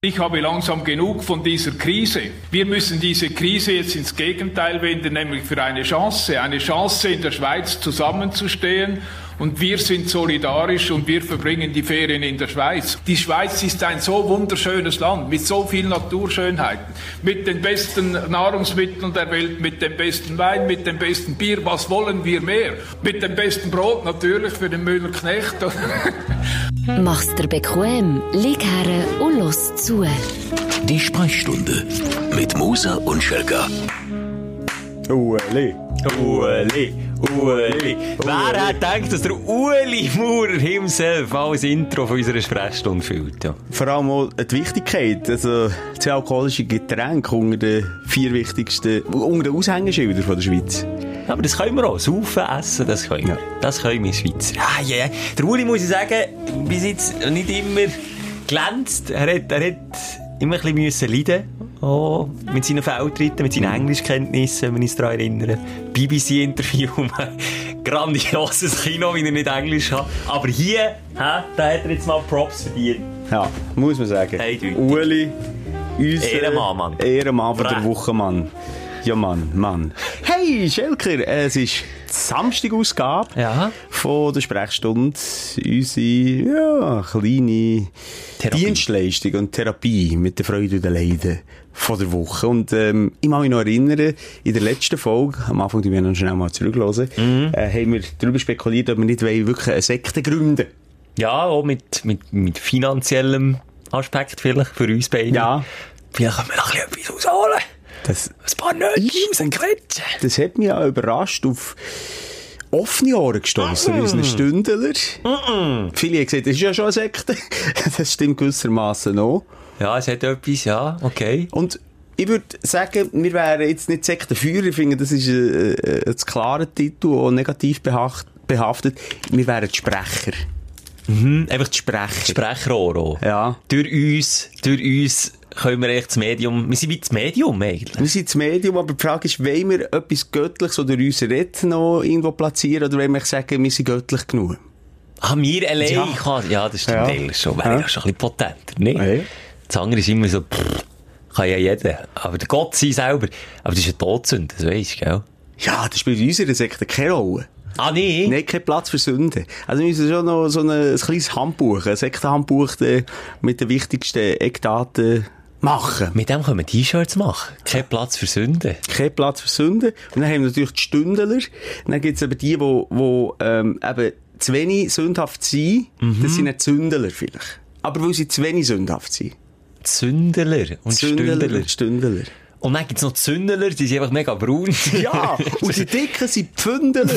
Ich habe langsam genug von dieser Krise. Wir müssen diese Krise jetzt ins Gegenteil wenden, nämlich für eine Chance, eine Chance in der Schweiz zusammenzustehen. Und wir sind solidarisch und wir verbringen die Ferien in der Schweiz. Die Schweiz ist ein so wunderschönes Land mit so vielen Naturschönheiten, mit den besten Nahrungsmitteln der Welt, mit dem besten Wein, mit dem besten Bier. Was wollen wir mehr? Mit dem besten Brot natürlich für den Müller Knecht. Mach's dir bequem, lieg her und los zu. Die Sprechstunde mit Musa und Schelga. Ueli. Ueli, Ueli. Wer hat gedacht, dass der Ueli Maurer himself als Intro von unserer Sprechstunde füllt? Ja. Vor allem auch die Wichtigkeit, also zwei alkoholische Getränke unter den vier wichtigsten, unter den Aushängeschildern von der Schweiz. Aber das können wir auch. Saufen, essen, das können wir. Ja. Das können wir Schweizer. Ah, ja, yeah. Der Uli, muss ich sagen, bis jetzt nicht immer glänzt. Er hat, er hat immer ein bisschen müssen leiden oh, mit seinen Feldtritten, mit seinen Englischkenntnissen, wenn ich mich daran erinnere. BBC-Interview, grandioses Kino, wie er nicht Englisch hat. Aber hier, hä, da hat er jetzt mal Props verdient. Ja, muss man sagen. Eindeutig. Uli, unser Ehrenmann, Mann. Ehrenmann von der Recht. Woche, Mann. Ja, Mann, Mann. Hey, Schelker, es ist die Samstagausgabe Ja. von der Sprechstunde. Unsere, ja, kleine Therapie. Dienstleistung und Therapie mit der Freude und den Leiden von der Woche. Und, ähm, ich kann mich noch erinnern, in der letzten Folge, am Anfang, die wir noch schnell mal zurückhören, Mhm. äh, haben wir darüber spekuliert, ob wir nicht wollen, wirklich eine Sekte gründen Ja, auch mit, mit, mit finanziellem Aspekt vielleicht für uns beide. Ja. Vielleicht können wir noch ein bisschen etwas rausholen. Das, Ein paar Nötchen rausquetschen. das hat mich auch überrascht auf offene Ohren gestossen, mm. unseren Stündler. Viele haben gesagt, das ist ja schon eine Sekte. das stimmt gewissermaßen auch. Ja, es hat etwas, ja, okay. Und ich würde sagen, wir wären jetzt nicht Sektenführer. Ich finde, das ist ein, ein, ein klarer Titel, auch negativ behaftet. Wir wären die Sprecher. Mhm. Einfach die Sprecher. Sprechrohr auch. Ja. Durch uns, durch uns können wir echt das Medium, wir sind wie das Medium eigentlich. Wir sind das Medium, aber die Frage ist, wollen wir etwas Göttliches oder unser Reden noch irgendwo platzieren oder wollen wir sagen, wir sind göttlich genug? Ah, wir allein Ja. kann, ja, das stimmt Ja. eigentlich schon, wäre Ja. ja schon ein bisschen potenter, ne? Ja. Das andere ist immer so, pff, kann ja jeder. Aber der Gott sein selber, aber das ist eine Todsünde, das weisst du, gell? Ja, das spielt in unserer Sekte keine Rolle. Ah, nee? Nein, kein Platz für Sünde. Also wir müssen schon noch so ein, ein kleines Handbuch, ein Sektenhandbuch äh, mit den wichtigsten Eckdaten machen. Mit dem können wir T-Shirts machen. Kein Platz für Sünde. Kein Platz für Sünde. Und dann haben wir natürlich die Stündler. Dann gibt's aber die, die, die ähm, eben zu wenig sündhaft sind. Das sind nicht Sündler vielleicht. Aber weil sie zu wenig sündhaft sind. Zündeler und Stündler. und Stündler. Und dann gibt's noch die Zündeler, die sind einfach mega braun. Ja, und die Dicken sind Pfündler.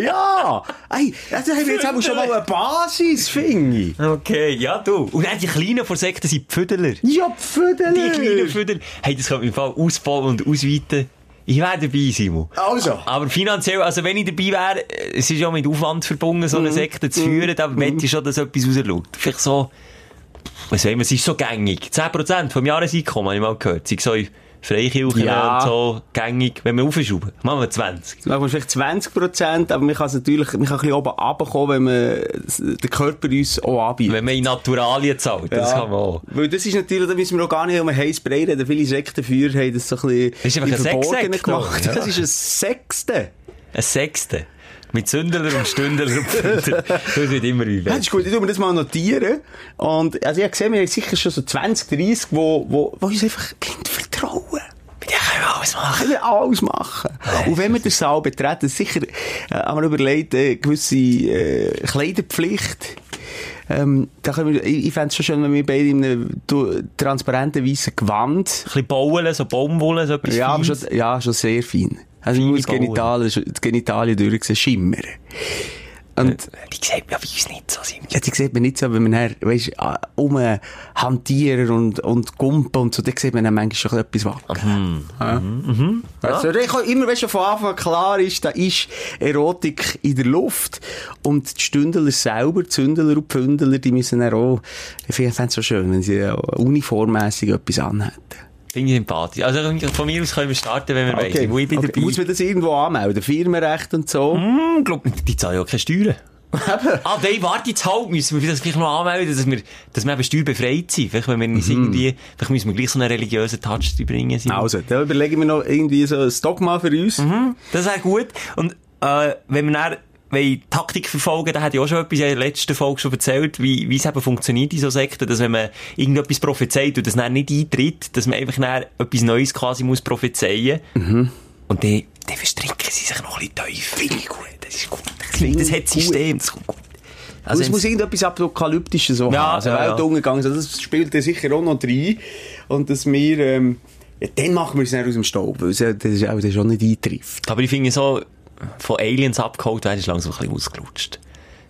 ja, ey, also haben wir jetzt aber schon mal eine Basis, finde ich. Okay, ja du. Und dann die Kleinen von Sekten sind Pfüdeler. Ja, Pfündler. Die kleinen Pfüdeler. Hey, das könnte man im Fall ausbauen und ausweiten. Ich wäre dabei, Simon. Also. Aber finanziell, also wenn ich dabei wäre, es ist ja mit Aufwand verbunden, so eine Sekte zu führen, da möchte ich schon, dass etwas rausschaut. Vielleicht so, was sagen wir, es ist so gängig. 10% vom Jahreseinkommen, habe ich mal gehört. Sind so Freikirchen Ja. und so gängig, wenn wir aufschrauben. Machen wir 20. Sagen wir vielleicht 20 Prozent, aber man kann es natürlich, man kann ein bisschen oben runterkommen, wenn man den Körper uns auch anbietet. Wenn man in Naturalien zahlt, das kann man auch. Weil das ist natürlich, da müssen wir auch gar nicht um einen heißen Brei reden. Viele Sektenführer haben das so ein bisschen Das ist einfach ein Verborgenen gemacht. ja. Das ist ein Sechste. Ein Sechste. Mit Sündler und Stündler und Pfündler. Das wird immer wie Ja, das ist gut, ich tu mir das mal notieren. Und, also ich habe gesehen, wir haben sicher schon so 20, 30, wo, wo, wo uns einfach blind vertrauen. Mit dem können wir alles machen. Können wir alles machen. Und wenn wir den Saal betreten, sicher, äh, haben wir überlegt, äh, gewisse, äh, Kleiderpflicht. Ähm, da können wir, ich, ich fände es schon schön, wenn wir beide in einem du- transparenten weißen Gewand, Ein bisschen bauen, so Baumwolle, so etwas ja, aber schon, ja, schon sehr fein. Also, ich muss Genitalien, die Genitalien durchsehen, schimmern. Und, Die sieht ja bei uns nicht so, Simon. Ja, die sieht man nicht so, wenn man dann, weisst, um hantieren und, und gumpen und so, da sieht man dann manchmal schon etwas wackeln. Ja. Also, da kann immer, wenn schon von Anfang an klar ist, da ist Erotik in der Luft. Und die Stündler selber, die Zündler und Pfündler, die müssen dann auch, ich finde es so schön, wenn sie auch uniformmässig etwas anhätten. Finde ich sympathisch. Also von mir aus können wir starten, wenn wir wollen. Wo ich bin Okay. dabei. Muss man das irgendwo anmelden? Firmenrecht und so? Hm, glaub, die zahlen ja keine Steuern. ah, nein, warte jetzt halt, müssen wir das vielleicht noch anmelden, dass wir, dass wir eben steuerbefreit sind. Vielleicht, wenn wir uns irgendwie, vielleicht müssen wir gleich so einen religiösen Touch bringen. Simon. Also, da überlegen wir noch irgendwie so ein Dogma für uns. Mhm, das wäre gut. Und, äh, wenn wir dann, wenn Taktik verfolgen, da hat ja auch schon etwas in der letzten Folge schon erzählt, wie, wie es eben funktioniert in so Sekten, dass wenn man irgendetwas prophezeit und das dann nicht eintritt, dass man einfach dann etwas Neues quasi muss prophezeien. Mhm. Und dann, dann verstricken sie sich noch ein bisschen tief. Finde ich gut. Das ist gut. Das hat System. Das kommt gut. Also, es muss irgendetwas Apokalyptisches so Ja, haben. Also, ja. Weltuntergang, also das spielt dann sicher auch noch rein. Und dass wir, ähm, ja, dann machen wir es nicht aus dem Staub, weil es ja- das ist auch, das ist auch nicht eintrifft. Aber ich finde so, von Aliens abgeholt werden, ist langsam ein bisschen ausgelutscht.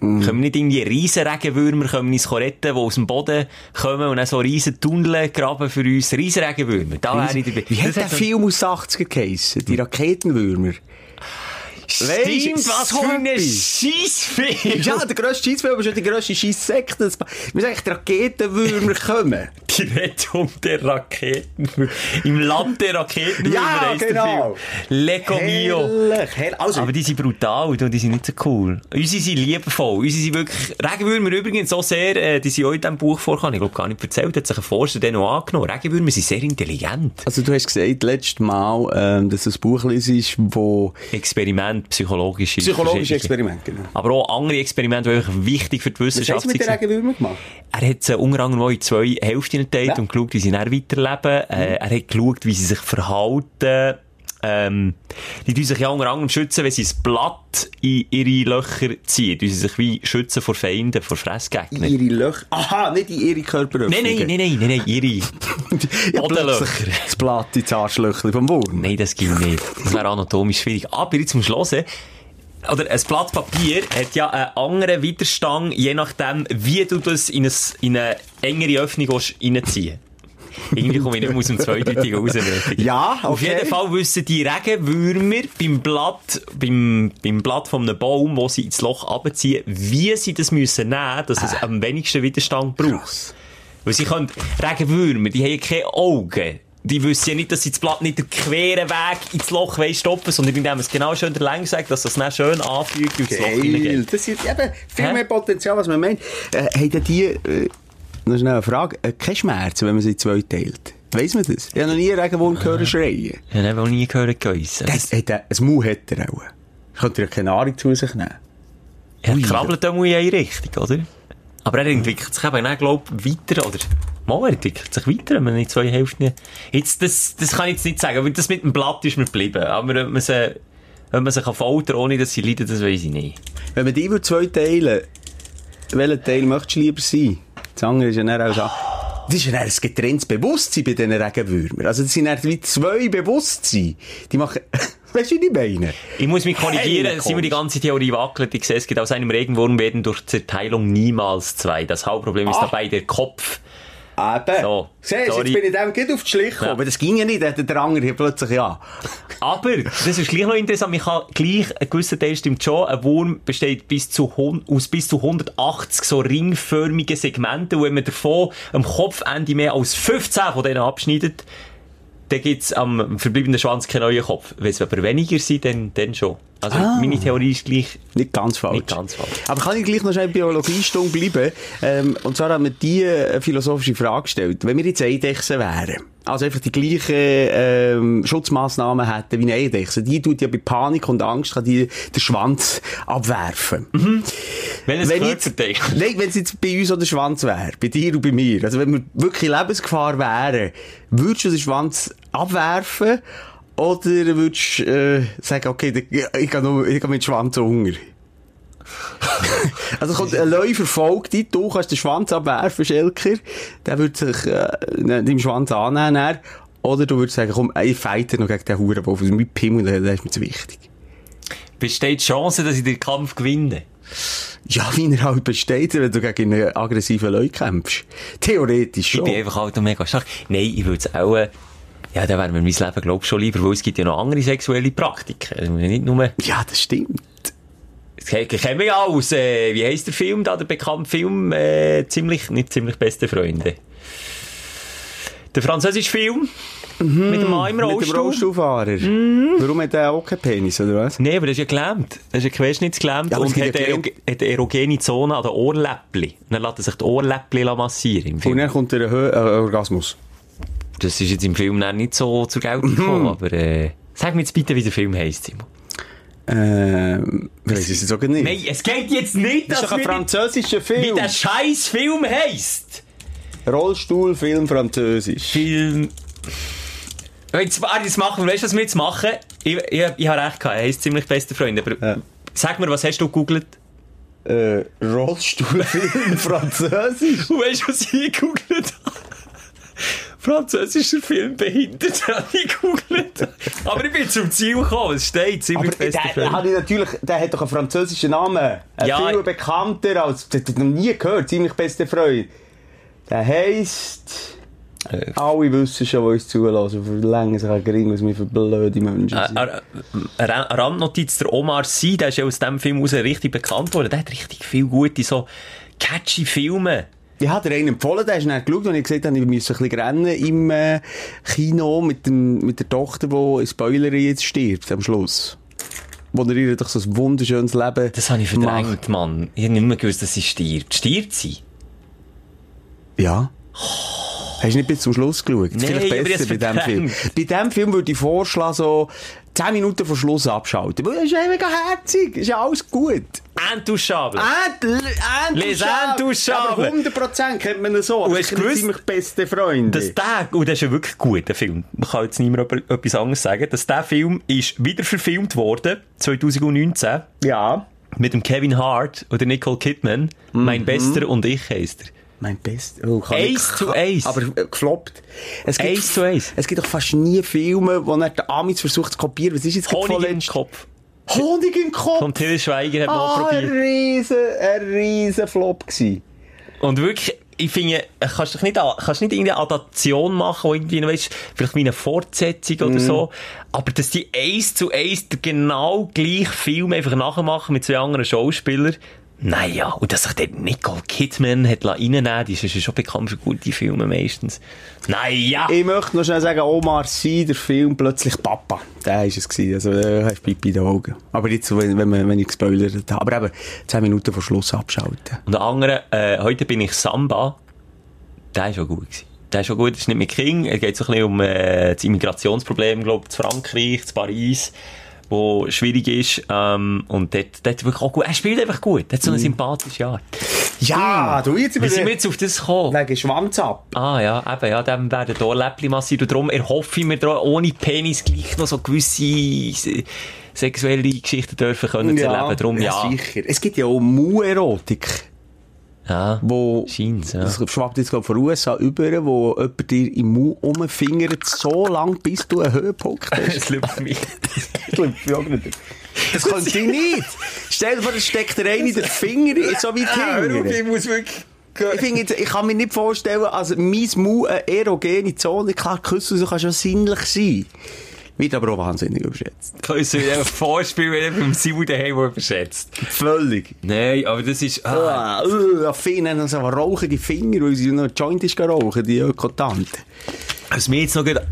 Können wir nicht irgendwie riesen Regenwürmer können uns retten, die aus dem Boden kommen und dann so riesen Tunnel graben für uns? Riesen Regenwürmer. Da wäre ich dabei. Wie hat der Film aus den 80er geheissen? Die Raketenwürmer. Weisst, was so für ein. Scheissfilm! Ja, der grösste Scheissfilm ist ja die grösste Scheisssekte. Wir sagen, die Raketenwürmer kommen. Die Rettung der Raketen. Im Land der Raketen. Ja, heisst der genau. Film. Leco mio. Herrlich, herrlich. Also, Aber die sind brutal, du, die sind nicht so cool. Unsere sind liebevoll. Unsere sind wirklich, Regenwürmer übrigens so sehr, äh, die sind auch in diesem Buch vorgekommen. Ich glaube gar nicht erzählt, hat sich ein Forscher den noch angenommen. Regenwürmer sind sehr intelligent. also du hast gesagt, letztes Mal, ähm, dass du ein Buch liest, wo Experiment, psychologische. psychologische. Experimente, genau. Aber auch andere Experimente, die wirklich wichtig für die Was hast Wissenschaft du mit den. Regenwürmern gemacht? Er hat sie unter anderem in zwei Hälften geteilt Ja. Mhm. und geschaut, wie sie dann weiterleben. Äh, er hat geschaut, wie sie sich verhalten. Ähm, die tun sich ja unter anderem schützen, wenn sie das Blatt in ihre Löcher ziehen. Die sie sich wie schützen vor Feinden, vor Fressgegnern. Ihre Löcher. Aha, nicht in ihre Körperöffnungen. Nein, nein, nein, nein, nein, ihre. Ja, Bodenlöcher. Das Blatt ins Arschlöchchen vom Wurm. Nein, das ging nicht. Das wäre anatomisch schwierig. Aber jetzt zum Schluss, oder ein Blatt Papier hat ja einen anderen Widerstand, je nachdem, wie du das in, ein, in eine engere Öffnung willst reinziehen Irgendwie komme ich nicht mehr aus dem Zweideutigen raus. Ja, okay. Auf jeden Fall wissen die Regenwürmer beim Blatt, beim, beim Blatt von einem Baum, wo sie ins Loch abziehen, wie sie das müssen nehmen, dass es am wenigsten Widerstand braucht. Weil sie können, Regenwürmer, die haben keine Augen. Die wissen ja nicht, dass sie das Blatt nicht den queren Weg ins Loch stopfen, sondern indem es genau schön der Länge sagt, dass das dann schön anfügt und ins Loch hineingeht. Das ist eben viel Hä? mehr Potenzial, als man meint. Äh, haben die, äh, noch schnell eine Frage, äh, keine Schmerzen, wenn man sie zwei teilt? Weiss man das? Ich habe noch nie einen Regenwurm gehört schreien. Ich habe auch nie gehört, Geissen. Das, hat er, ein Mau hat er auch. Könnte er ja keine Nahrung zu sich nehmen. Er Ui. krabbelt auch in eine Richtung, oder? Aber er entwickelt sich eben, glaub weiter, oder? Mal, er entwickelt sich weiter, wenn man in zwei Hälften... Jetzt, das, das kann ich jetzt nicht sagen, aber das mit dem Blatt ist mir geblieben. Aber ob man sie, ob man sich kann foltern, ohne dass sie leiden, das weiß ich nicht. Wenn man die würde zwei teilen, welchen Teil möchtest du lieber sein? Das andere ist ja dann auch so, das ist ja dann ein getrenntes Bewusstsein bei diesen Regenwürmern. Also das sind dann wie zwei Bewusstsein. Die machen, weißt du, wie die meine? Ich muss mich korrigieren, Heilige sind wir die ganze Theorie wackelt. Ich sehe, es gibt aus einem Regenwurm werden durch Zerteilung niemals zwei. Das Hauptproblem ist Ah. dabei der Kopf. Eben. So, Siehst du, jetzt bin ich dem gerade auf die Schliche gekommen. Ja. Aber das ging ja nicht, der, der andere hier plötzlich ja. Aber, das ist gleich noch interessant, man kann gleich, ein gewisser Teil stimmt schon, ein Wurm besteht bis zu, aus bis zu 180 so ringförmigen Segmenten, und wenn man davon am Kopfende mehr als 15 von denen abschneidet, dann gibt's am verbleibenden Schwanz keinen neuen Kopf. Wenn es aber weniger sind, dann, dann schon. Also, meine Theorie ist gleich, Nicht ganz falsch. Nicht ganz falsch. Aber kann ich gleich noch schnell Biologiestunde bleiben? Ähm, und zwar haben wir die äh, philosophische Frage gestellt. Wenn wir jetzt Eidechsen wären, also einfach die gleichen ähm, Schutzmaßnahmen hätten wie eine Eidechse, die tut ja bei Panik und Angst kann die den Schwanz abwerfen. welches Wenn jetzt, Körperteil? nein, wenn es jetzt bei uns auch der Schwanz wäre, bei dir und bei mir, also wenn wir wirklich Lebensgefahr wären, würdest du den Schwanz abwerfen oder würdest du äh, sagen, okay, ich gehe nur- ich gehe mit dem Schwanz unter? also kommt ein Löwe verfolgt dich, du kannst den Schwanz abwerfen, Schelker, der würde sich äh, deinem Schwanz annehmen, dann. oder du würdest sagen, komm, ich fighte noch gegen den Hurenwolf, also mit Pimmel, der ist mir zu wichtig. Besteht die Chance, dass ich den Kampf gewinne? Ja, wie er halt besteht, wenn du gegen einen aggressiven Leute kämpfst. Theoretisch Ich schon. bin einfach halt mega stark. Nein, ich würde es auch, äh, ja, da wäre mir mein Leben, glaub ich, schon lieber, weil es gibt ja noch andere sexuelle Praktiken. Also nicht nur, Ja, das stimmt. das kennen wir ja aus, äh, wie heisst der Film da, der bekannte Film, äh, ziemlich, nicht ziemlich beste Freunde. Der französische Film mit dem Mann im Mit dem Rollstuhl. Rollstuhlfahrer. Warum hat der auch keinen Penis, oder was? Nee, aber er ist ja gelähmt. Er ist ja querschnittsgelähmt Ja, und hat, ja hat erogene Zone an den Ohrläppli. Dann lässt er sich die Ohrläppli massieren im Und dann kommt der äh, Orgasmus. Das ist jetzt im Film nicht so zur Geltung gekommen, aber äh, sag mir jetzt bitte, wie der Film heisst, Simon. Ähm, weiss ich es jetzt auch nicht. Nein, es geht jetzt nicht, das ist doch ein französischer wie Film. der scheiß Film heisst. Rollstuhlfilm französisch. Film... Jetzt, warte, jetzt machen wir, weißt du, was wir jetzt machen? Ich, ich, ich habe recht gehabt, er heisst ziemlich beste Freunde, aber Ja. sag mir, was hast du gegoogelt? Äh, Rollstuhlfilm französisch. Und weißt du, was ich gegoogelt habe? Französischer Film behindert, gegoogelt. Aber ich bin zum Ziel gekommen, es steht ziemlich beste der, ich natürlich, der hat doch einen französischen Namen. Ein Ja. viel bekannter als, das hat noch nie gehört, ziemlich beste Freund. Der heisst, Äh. alle wissen schon, die uns zulassen, verlängern sich ein gering, was wir für blöde Menschen sind. Eine Randnotiz, der Omar Sy, der ist ja aus diesem Film raus richtig bekannt worden. Der hat richtig viel gute, so catchy Filme. Ich habe dir einen empfohlen, der ist dann geschaut und ich gesagt habe, ich müsse ein bisschen rennen im äh, Kino mit, dem, mit der Tochter, die in Spoilerin jetzt stirbt am Schluss. Wo er ihr doch so ein wunderschönes Leben Das habe ich macht. verdrängt, Mann. Ich habe nicht mehr gewusst, dass sie stirbt. Stirbt sie? Ja. Hast du nicht bis zum Schluss geschaut? Nein, Vielleicht besser ich bei diesem hab's Film. Bei diesem Film würde ich vorschlagen, so 10 Minuten vor Schluss abschalten. Weil das ist ja mega herzig. Ist ja alles gut. Les Intouchables. Aber 100% kennt man ihn so. Und Das hast gewusst, ziemlich beste Freunde. Dass der, und das ist ja wirklich gut, der Film. Man kann jetzt niemand über- etwas anderes sagen. Dass der Film ist wieder verfilmt worden, 2019, ja. mit dem Kevin Hart oder Nicole Kidman. Mhm. Mein Bester und ich heisst er. Mein Best. Oh, ich- to Ace. Aber gefloppt. Es gibt, Ace to Ace. Es gibt doch fast nie Filme, wo er der Amis versucht zu kopieren. Was ist jetzt Honig im? Kopf. Honig im Kopf. Von Till Schweiger hat man Ah, ein probiert. riesen, ein riesen Flop gewesen. Und wirklich, ich finde, kannst du nicht, kannst nicht irgendeine Adaption machen, irgendwie, weißt, vielleicht wie eine Fortsetzung Mhm. oder so. Aber dass die eins zu eins den genau gleichen Film einfach nachmachen mit zwei anderen Schauspielern. Naja, und dass sich der Nicole Kidman hat reinnehmen lassen, die ist ja schon bekannt für gute Filme meistens. Naja! Ich möchte noch schnell sagen, Omar Sy, der Film «Plötzlich Papa». Der war es. Gewesen. Also, der hat Pipi in den Augen. Aber jetzt, wenn, wenn, wenn ich gespoilert habe. Aber eben, 10 Minuten vor Schluss abschalten. Und der andere, äh, heute bin ich Samba. Der ist schon gut gewesen. Der ist schon gut, das ist nicht mit King. Es geht so ein bisschen um äh, das Immigrationsproblem, glaube ich, zu Frankreich, zu Paris, wo schwierig ist. Ähm, und dort, dort wirklich auch gut. Er spielt einfach gut. Er hat so eine sympathische Art. Ja, du jetzt Wie sind wir jetzt auf das gekommen? Wegen Schwanz ab. Ah ja, eben, ja, dem werden hier Läppli massiert. Und darum erhoffe ich mir da ohne Penis gleich noch so gewisse se- sexuelle Geschichten dürfen können zu erleben. Darum ja. sicher. Es gibt ja auch Mu-Erotik. Ja, Wo, scheint's, ja. das schwappt jetzt glaub, von den USA über, wo jemand dir im Mu umfingert, so lang, bis du einen Höhepunkt hast. Das liebt mich. Das könnte ich nicht. Stell dir vor, es steckt der eine den Finger so weit hinten. muss wirklich... Ich finde, ich kann mir nicht vorstellen, also mein Mu eine erogene Zone, klar, Küssen so kann schon sinnlich sein. Wird aber auch wahnsinnig überschätzt. Kannst du dir vorspielen, wenn er beim Simon daheim überschätzt? Völlig. Nein, aber das ist... Ah. Ah, uh, Affin haben so rauchende Finger, weil sie noch einen Joint ist rauchen, die Ökotante. Was mir jetzt noch gerade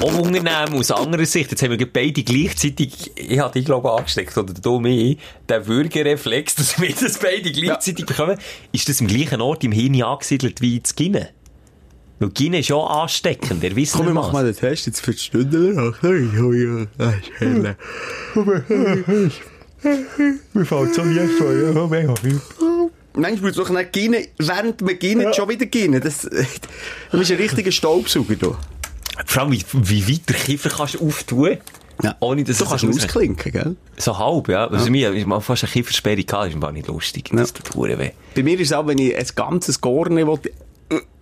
auch unangenehm aus anderer Sicht, jetzt haben wir beide gleichzeitig, ich hatte dich glaube angesteckt, oder du mich, der Würgereflex, dass wir das beide gleichzeitig bekommen, ist das im gleichen Ort im Hirn angesiedelt wie das Gine? Weil Gine ist ja ansteckend, der wissen Komm, wir wir machen mal den Test jetzt für die Stunde nach. Sorry, ja, das ist helle. Mir fällt so nie vor, ja, mega viel. Manchmal noch nicht gehen, während man gehen, schon wieder gehen. Das, du bist ein richtiger Staubsauger, du. Vor allem, wie, wie weit der Kiefer kannst du auftun, Ja. ohne dass Du es kannst ihn ausklinken, gell? So halb, ja. Also mir, ich mal fast eine Kiefersperre gehabt, ist mir nicht lustig. Das tut weh. Bei mir ist es auch, wenn ich ein ganzes Gorne will,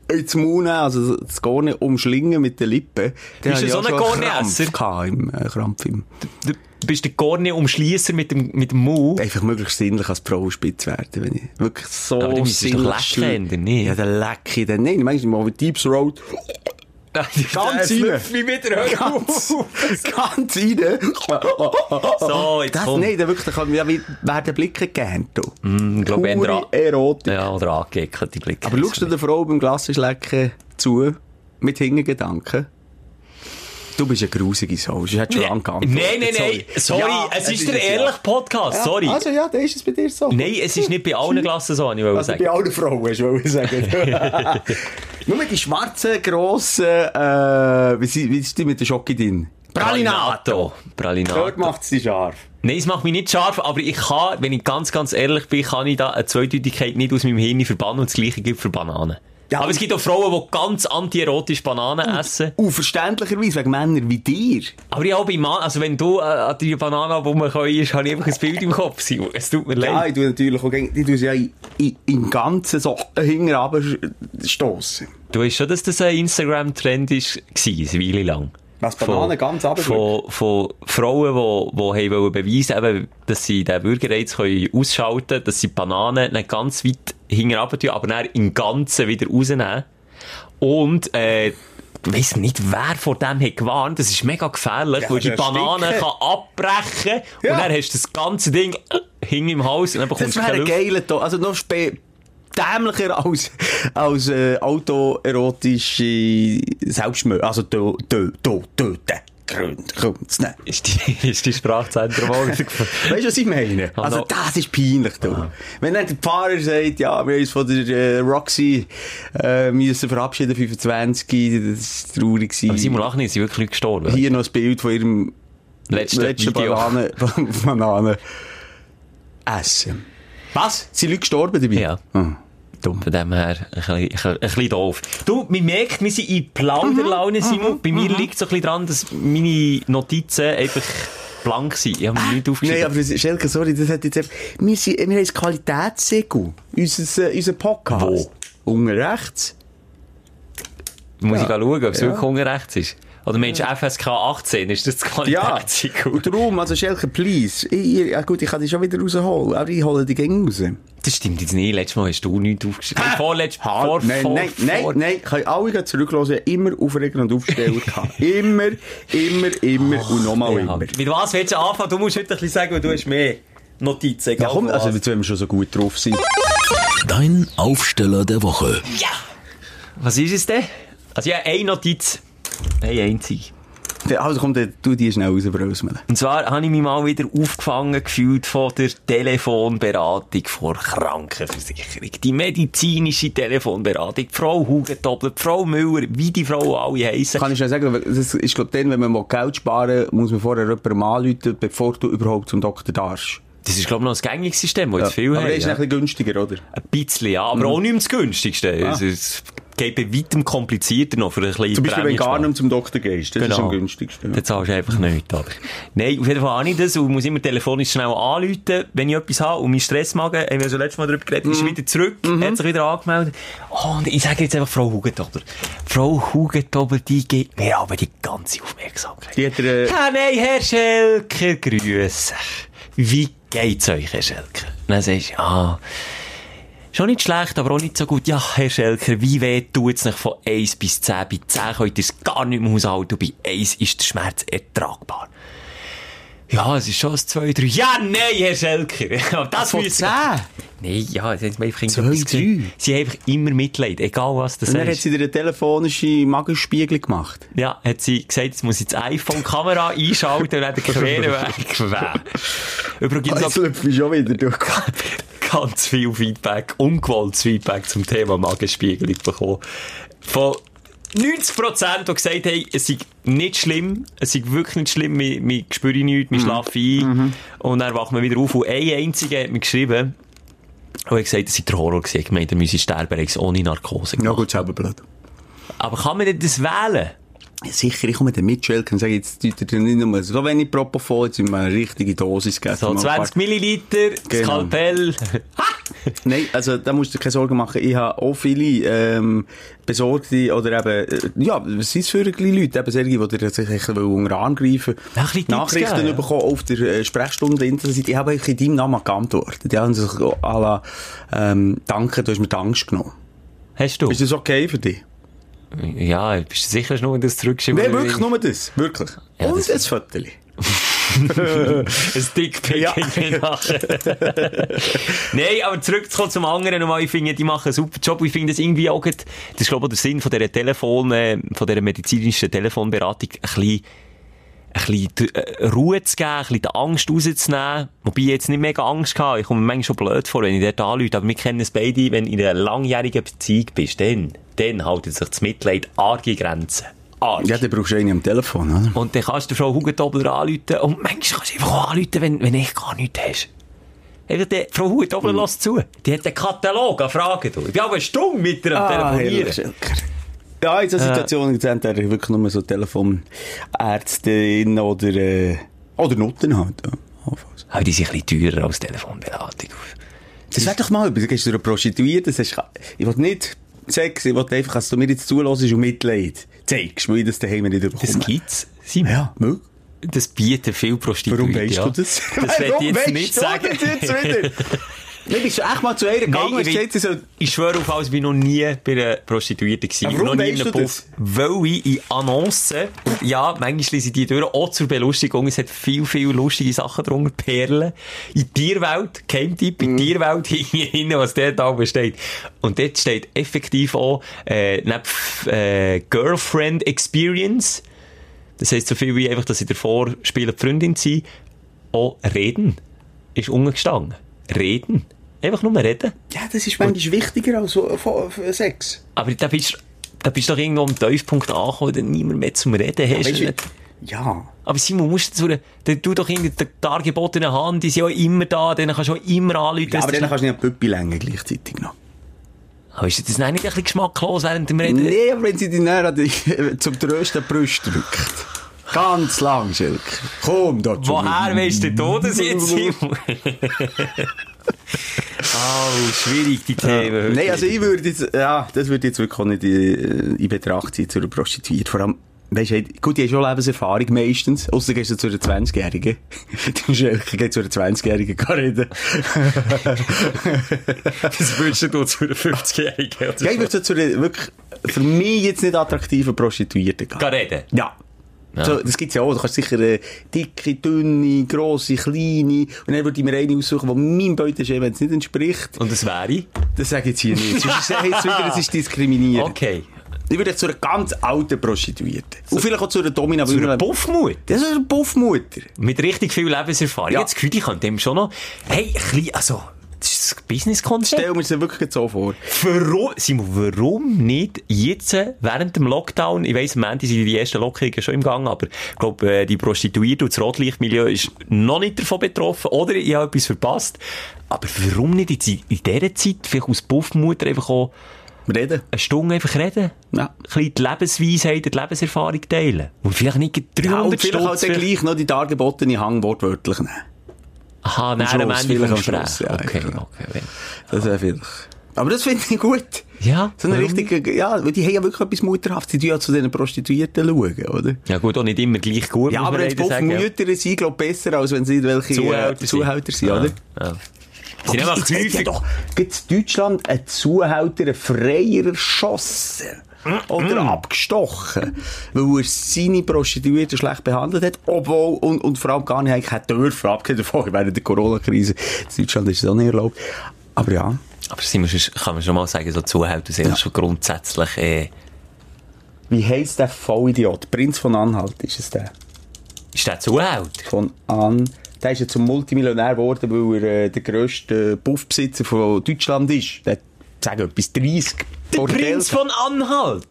ins nehmen, also das Gorne umschlingen mit den Lippen. dann Bist du so ein Gorne-Esser? Krampf Im, äh, Krampf im. Du bist der Gorne-Umschliesser mit dem, mit dem Mund. Einfach möglichst sinnlich als Frau spitz werden, wenn ich wirklich so Aber du müsstest doch lecken, schlimm- oder nicht? Ja, dann lecke ich dann. Nein, manchmal mal Deep Throat. Ganz rein. Wie wieder, Ganz, ganz rein. So, jetzt Das, komm. nein, dann wirklich, da ja, gern, du. Mm, glaub, eher Pure an- Erotik. Ja, oder angeekelt, die Blicke. Aber schaust du der Frau beim Glassenschlecken zu? mit Hintergedanken. Du bist eine grusige Sau. Du hast schon lange geantwortet. Nein, nein, nein. Sorry, Ja, es ist ist der ehrliche Podcast. Ja, Sorry. Also ja, dann ist es bei dir so. Nein, es ist nicht bei allen Klassen so, ich wollte Also sagen. bei allen Frauen, du wollen sagen. Nur die schwarzen, grossen, äh, wie, wie ist die mit der Schocke drin? Pralinato. Dort Pralinato. macht es dich scharf. Nein, es macht mich nicht scharf, aber ich kann, wenn ich ganz, ganz ehrlich bin, kann ich da eine Zweideutigkeit nicht aus meinem Hirn verbannen und das Gleiche gilt für Bananen. Ja, aber es gibt auch Frauen, die ganz antierotisch Bananen essen. Und verständlicherweise wegen Männern wie dir. Aber ja, bei Mann, also wenn du äh, an die Banane rumkommst, habe ich einfach ein Bild im Kopf. Simon. Es tut mir Ja, leid. ich tue natürlich auch, gegen- ich tue sie ja in, in, im Ganzen so hinten runter stossen. Du weißt schon, dass das ein Instagram-Trend ist, war, eine Weile lang. Was, Bananen ganz von, von Frauen, die, die haben wollen beweisen eben, dass sie den Bürgerreiz können ausschalten können, dass sie die Bananen nicht ganz weit hinten aber dann im Ganzen wieder rausnehmen. Und, äh, ich weiss nicht, wer vor dem hat gewarnt. Das ist mega gefährlich, Ja, weil die der Banane Stinker. kann abbrechen Ja. und dann hast du das ganze Ding äh, hinten im Haus und dann Das bekommst du wäre Luft. geiler Ton. Also noch spä dämlicher als, als äh, autoerotische Selbstmord. Also tö- tö- tö- töten. Grund, kommt's nicht. Ist die, ist die Sprachzentrum auch wieder? Weißt du, was ich meine? Ah, Also, das ist peinlich, du. Wenn dann der Pfarrer sagt, ja, wir uns von der äh, Roxy äh, müssen verabschieden, 25, das war traurig. Aber gewesen. Simon Lachni, sind wirklich gestorben. Hier noch das Bild von ihrem Letzte letzten Video. Banane, Banane essen. Was? Sind Leute gestorben dabei? Ja. Hm. Dumm. Von dem her, ein bisschen, ein doof. Du, man merkt, wir sind in Plauderlaune, Simon. Bei mir liegt es so ein bisschen dran, dass meine Notizen einfach blank sind. Ich habe mir nicht aufgeschrieben. Nein, aber Schelke, sorry, das hat jetzt, einfach- wir, sind, wir haben ein Qualitätssegel. Unser, äh, unser Podcast. Wo? Unten rechts. Muss ich Ja. schauen, ob es Ja. wirklich unten rechts ist. Oder meinst du FSK 18? Ist das Ja. Qualitätssiegel? Und darum, also Schelke, please. Ich, ich, ja gut, ich kann die schon wieder rausholen, aber ich hole die gegen raus. Das stimmt jetzt nicht. Letztes Mal hast du nichts aufgeschrieben. Nein, vorletztes Ha, vor, nein, vor, nein, nein, vor. nein, können alle zurückhören, immer aufregen und aufstellen. Immer, immer, immer und nochmal Ja. immer. Mit was willst du anfangen? Du musst heute ein bisschen sagen, weil du hast mehr Notizen. Ja, egal komm, von also jetzt, wenn wir schon so gut drauf sind. Dein Aufsteller der Woche. Was ist es denn? Also ja, eine Notiz. Eine einzige. Also komm, tu die schnell rausbröseln. Und zwar habe ich mich mal wieder aufgefangen gefühlt von der Telefonberatung vor Krankenversicherung. Die medizinische Telefonberatung. Die Frau Hugentobler, die Frau Müller, wie die Frau alle heissen. Kann ich schnell sagen, das ist, glaub dann, wenn man mal Geld sparen muss man vorher jemandem anrufen, bevor du überhaupt zum Doktor darfst. Das ist, glaube ich, noch ein gängiges System, das jetzt viel aber haben. der ist ja. ein bisschen günstiger, oder? Ein bisschen, ja, aber auch nicht mehr das günstigste. Es geht bei weitem komplizierter noch für ein bisschen Zum Beispiel, wenn du gar nicht zum Doktor gehst. Das ist Genau. am günstigsten. Dann zahlst du einfach nichts, oder? Nein, auf jeden Fall habe ich das und muss immer telefonisch schnell anrufen, wenn ich etwas habe. Und mein Stressmagen, haben wir so letztes Mal darüber geredet, ist wieder zurück, hat sich wieder angemeldet. Oh, und ich sage jetzt einfach Frau Hugentobler. Frau Hugentobler, die gibt mir aber die ganze Aufmerksamkeit. Die hat er, äh, Ja, nein, Herr Schelker, grüße. Wie geht's euch, Herr Schelker? Und dann sagst du, ah, schon nicht schlecht, aber auch nicht so gut. Ja, Herr Schelker, wie weh tut's nicht von 1 bis 10? Bei 10 könnt ihr es gar nicht mehr aushalten und bei 1 ist der Schmerz ertragbar. Ja, es ist schon ein 2, 3. Ja, nein, Herr Schelker. Das von müssen- 10? Nein, ja, sie haben einfach irgendetwas gesehen. drei? Sie haben einfach immer Mitleid, egal was das Und dann hat ist. sie dir eine telefonische Magenspiegel gemacht. Ja, hat sie gesagt, jetzt muss ich das iPhone-Kamera einschalten und dann den queren Weg. Übrigens Jetzt läuft schon wieder durch. ganz viel Feedback, ungewolltes Feedback zum Thema Magenspiegelung bekommen. Von 90%, die gesagt haben, es sei nicht schlimm, es sei wirklich nicht schlimm, wir, wir spüren nichts, wir schlafen ein und dann wachen wir wieder auf. Und ein einziger hat mir geschrieben, und hat gesagt, es sei der Horror gewesen, ich meinte, er müsse sterben, er ohne Narkose Ja gemacht. gut, selber blöd. Aber kann man denn das wählen? Sicher, ich komme mit Schelke und sage, jetzt tut er nicht nur so wenig Propofol, jetzt müssen wir eine richtige Dosis geben. So Mal ein 20 paar- Milliliter, Genau. Skalpell. Nein, also da musst du dir keine Sorgen machen. Ich habe auch viele ähm, Besorgte oder eben, äh, ja, was sind es für Leute? Eben solche, die dir sich ein bisschen unter den Arm greifen Ja, ein bisschen Tipps Nachrichten geben, bekommen auf der äh, Sprechstunde Internetseite. Ich habe in deinem Namen geantwortet. Die haben sich à la, ähm, danke, du hast mir die Angst genommen. Hast du? Ist das okay für dich? Ja, bist du sicher, dass nur das zurückschreibst? Nein, wirklich nur das. Wirklich. Ja, Und das- ein Foto. Ein Dickpick Ja. nachher. Nein, aber zurückzukommen zum anderen nochmal, ich finde, die machen einen super Job. Ich finde das irgendwie auch, das ist glaube ich der Sinn von dieser Telefon, äh, von dieser medizinischen Telefonberatung, ein bisschen ein bisschen äh, Ruhe zu geben, ein bisschen die Angst rauszunehmen. Wobei ich jetzt nicht mega Angst hatte. Ich komme mir manchmal schon blöd vor, wenn ich dort anrufe. Aber wir kennen es beide, wenn du in einer langjährigen Beziehung bist, dann, dann haltet sich das Mitleid arge Grenzen. Arg. Ja, dann brauchst du einen am Telefon, oder? Und dann kannst du Frau Hugentobler anrufen. Und manchmal kannst du einfach auch anrufen, wenn, wenn ich gar nichts hast. Einfach die, Frau Hugentobler Mhm. lässt zu. Die hat einen Katalog an Fragen. Du. Ich bin aber eine Stunde mit ihr am Ah, Telefonieren. Ja, in so Situationen äh. er wirklich nur so Telefonärztin oder, äh, oder Nutten halt. Ja. Aber die sind ein bisschen teurer als Telefonberatung. Das wäre doch mal, du gehst zu einer Prostituierte, das heißt, ich will nicht Sex, ich will einfach, dass du mir jetzt zulässt und Mitleid zeigst, weil ich das daheim nicht Das bekomme. gibt's, Simon. Ja, möglich. Das bieten viele Prostituierte. Warum weißt ja. du das? Das will ich jetzt nicht du sagen. das jetzt wieder? Nee, bist du echt mal zu ihr gegangen und ich, soll... ich schwöre auf alles, ich bin noch nie bei einer Prostituierten gewesen. Aber warum noch nie in einem Puff. Weil ich in Annoncen, ja, manchmal lese ich die durch, auch zur Belustigung, es hat viel, viel lustige Sachen drunter, Perlen. In Tierwelt, Keimtipp, in Tierwelt hinten, was dort da besteht. Und dort steht effektiv auch, äh, neben, äh, Girlfriend Experience. Das heisst so viel wie einfach, dass ich davor spiele, Freundin sein. Auch reden. Ist ungestanden. Reden. Einfach nur reden. Ja, das ist manchmal wichtiger als von- von Sex. Aber da bist, da bist du doch irgendwo am Tiefpunkt angekommen, wenn du niemand mehr zum Reden hast. Du, ja. Aber Simon, musst du tu doch irgendwie die dargebotenen Hand, die sind ja immer da, denen kannst du auch immer anrufen. ja aber du- kannst du nicht an Püppi längen gleichzeitig noch. Aber ist das nicht ein bisschen geschmacklos während dem Reden? Nee, aber wenn sie dich näher zum trösten Brust drückt. Ganz lang, Schelke. Komm da zu Woher weißt du da, das jetzt, Simon? oh, schwierig, die Themen. Nein, also ich würde jetzt, ja, das würde jetzt wirklich auch nicht in, in Betracht ziehen zu einer Prostituierten. Vor allem, weisst du, gut, die haben schon Lebenserfahrung meistens. Ausser gehst du zu einer 20-Jährigen. Du Schelke geht zu einer 20-Jährigen reden. Was würdest du zu einer 50-Jährigen? Ja, ich würde zu einer wirklich, für mich jetzt nicht attraktiven Prostituierten gehen. Geh reden. Ja. So, das gibt's ja auch. Du kannst sicher äh, dicke, dünne, grosse, kleine. Und dann würde ich mir eine aussuchen, die meinem Beuteschema jetzt nicht entspricht. Und das wäre? Das sage ich jetzt hier nicht. Sonst heisst es wieder, es ist diskriminierend. Okay. Ich würde jetzt zu einer ganz alten Prostituierten. Und vielleicht auch zu einer Domina. Zu einer Puffmut. Das ist eine Puffmutter. Mit richtig viel Lebenserfahrung. Ja. Jetzt Küdi kann dem schon noch, hey, ein bisschen, also, das ist das Business-Konzept. Stell mir das wirklich so vor. Warum, Simon, warum nicht jetzt, äh, während dem Lockdown, ich weiss, am Ende sind die ersten Lockerungen schon im Gang, aber ich glaube, äh, die Prostituierte und das Rotlichtmilieu ist noch nicht davon betroffen, oder ich habe etwas verpasst. Aber warum nicht in, die- in dieser Zeit, vielleicht aus Puffmutter einfach auch Reden. eine Stunde einfach reden? Ja. Ein bisschen die Lebensweisheit, die Lebenserfahrung teilen? Und vielleicht nicht gleich Ja, 300 und vielleicht halt Stutz dann gleich noch die dargebotene Hang wortwörtlich nehmen. Aha, Am nein, am Ende vom Gespräch. ja, okay, genau. okay. Das wäre vielleicht. Aber das finde ich gut. Ja, So eine richtige, ja, weil die haben ja wirklich etwas Mutterhaftes. Die tun ja zu diesen Prostituierten schauen, oder? Ja gut, auch nicht immer gleich gut. Ja, aber wenn ja. Puffmütter sind, glaube ich, besser, als wenn sie welche Zuhälter äh, Zuhälter sind, Ja, oder? Ja. Sie sind Aber einfach ja häufig... doch gibt's in Deutschland einen Zuhälter, einen Freier erschossen. Oder abgestochen. Weil er seine Prostituierten schlecht behandelt hat, obwohl, und, und vor allem gar nicht hätte dürfen, abgesehen davon, während der Corona-Krise. In Deutschland ist es auch nicht erlaubt. Aber ja. Aber Simon, kann man schon mal sagen, so Zuhälter sind ja. schon grundsätzlich... Äh, Wie heisst der Vollidiot? Prinz von Anhalt ist es der. ist der Zuhälter? Von An. Der ist ja zum Multimillionär geworden, weil er äh, der grösste Puffbesitzer von Deutschland ist. Der hat, sagen etwas 30 Der Bordelle. Prinz von Anhalt!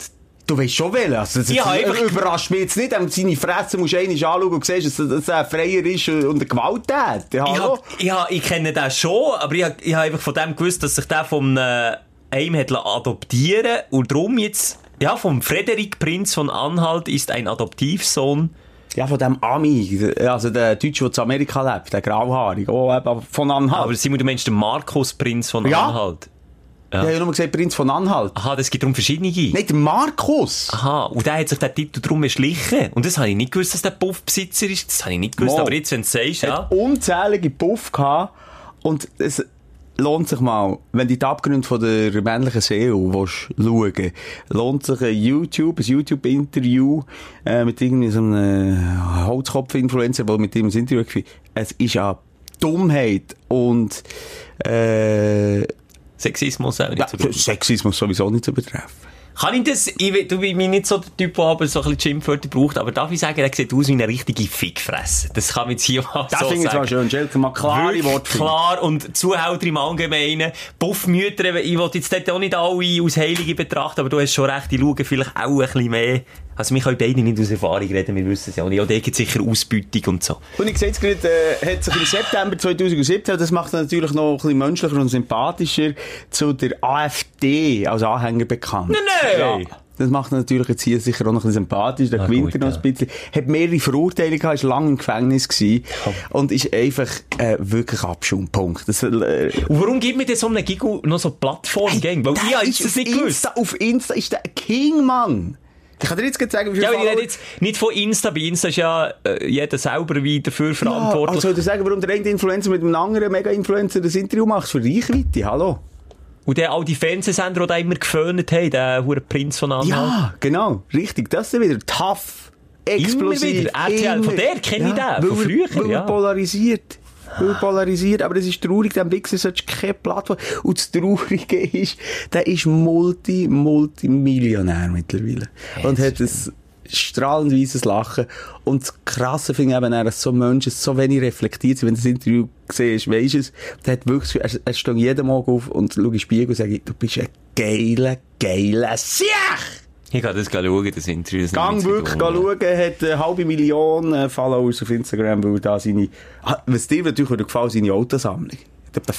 Du weißt schon wählen. Also, das, Ja, das einfach- überrascht mich jetzt nicht. Seine Fresse musst du einmal anschauen und siehst, dass, er ein Freier ist und ein Gewalttäter. Ich, Hallo? ich, hab, ich kenne den schon, aber ich habe ich hab einfach von dem gewusst, dass sich der vom äh, einem hat adoptieren und darum jetzt... Ja, vom Frederik Prinz von Anhalt ist ein Adoptivsohn. Ja, von dem Ami, also der Deutsche, der zu Amerika lebt, der Grauhaarige, oh, eben von Anhalt. Aber Simon, du meinst den Markus Prinz von Ja. Anhalt? Ich habe ja nur gesagt, Prinz von Anhalt. Aha, das gibt darum verschiedene. Nein, der Markus. Aha, und der hat sich den Titel drum erschlichen. Und das habe ich nicht gewusst, dass der Puffbesitzer ist. Das habe ich nicht gewusst. Mal. Aber jetzt, wenn du sagst, Er ja. hat unzählige Puff gehabt und es, lohnt sich mal, wenn du die Abgründe von der männlichen willst schauen lohnt sich ein YouTube, ein YouTube-Interview äh, mit irgendwie so einem Holzkopf-Influencer, der mit ihm ein Interview geführt Es ist ja Dummheit und äh, Sexismus auch nicht ja, gut. Sexismus sowieso nicht zu betreffen. Kann ich das, ich, du bist mir nicht so der Typ, der aber so ein bisschen Schimpfwörter braucht, aber darf ich sagen, er sieht aus wie eine richtige Fickfresse. Das kann man jetzt hier mal Das so finde ich zwar sagen. schön, Schelke, mal klare Worte klar und Zuhälter im Allgemeinen. Buffmütter, ich will jetzt dort auch nicht alle als Heilige betrachten, aber du hast schon recht, die schauen vielleicht auch ein bisschen mehr. Also wir können beide nicht aus Erfahrung reden, wir wissen es ja auch nicht. Auch da gibt sicher Ausbeutung und so. Und ich sehe jetzt gerade, äh, hat sich im September 2017, das macht natürlich noch ein bisschen menschlicher und sympathischer, zu der AfD als Anhänger bekannt. Nein, nein! Ja. Das macht ihn natürlich jetzt hier sicher auch noch ein bisschen sympathisch. Der gewinnt er noch ein bisschen. Hat mehrere Verurteilungen gehabt, ist lange im Gefängnis gewesen. Und ist einfach, äh, wirklich Abschaumpunkt. Das, äh, Und warum gibt mir denn so einem Giggle noch so Plattform gegen? Weil ich ist das auf nicht gewusst. Insta, auf Insta ist der King, Mann. Ich kann dir jetzt sagen, wie viele Ja, aber ich rede Follower- jetzt nicht von Insta. Bei Insta ist ja äh, jeder selber wie dafür Ja, verantwortlich. also, soll ich sagen, warum der eine Influencer mit einem anderen Mega-Influencer das Interview macht? Für Reichweite, hallo? Und dann all die Fernsehsender, die da immer geföhnt haben, der hure Prinz von Anhalt. Ja, genau. Richtig. Das ist wieder tough. Explosiv. wieder. RTL, von der kenne ich den, von er- früher, Weil ja. er polarisiert. Weil er polarisiert. Aber das ist traurig, dem Wichser solltest du keine Plattform. Und das Traurige ist, der ist Multi, Multimillionär mittlerweile. Und hat ein strahlend weißes Lachen. Und das Krasse finde ich eben, er ist so Mensch, ist so wenig reflektiert. Wenn du das Interview siehst, weisst du es, der hat wirklich, er, er steht jeden Morgen auf und schaut in den Spiegel und sagt, du bist ein geiler, geiler Siech! Ich kann das schauen, das Interview. das Gang wirklich schauen, hat eine halbe Million äh, Followers auf Instagram, weil da seine, ah, was dir natürlich gefallen, seine Autosammlung.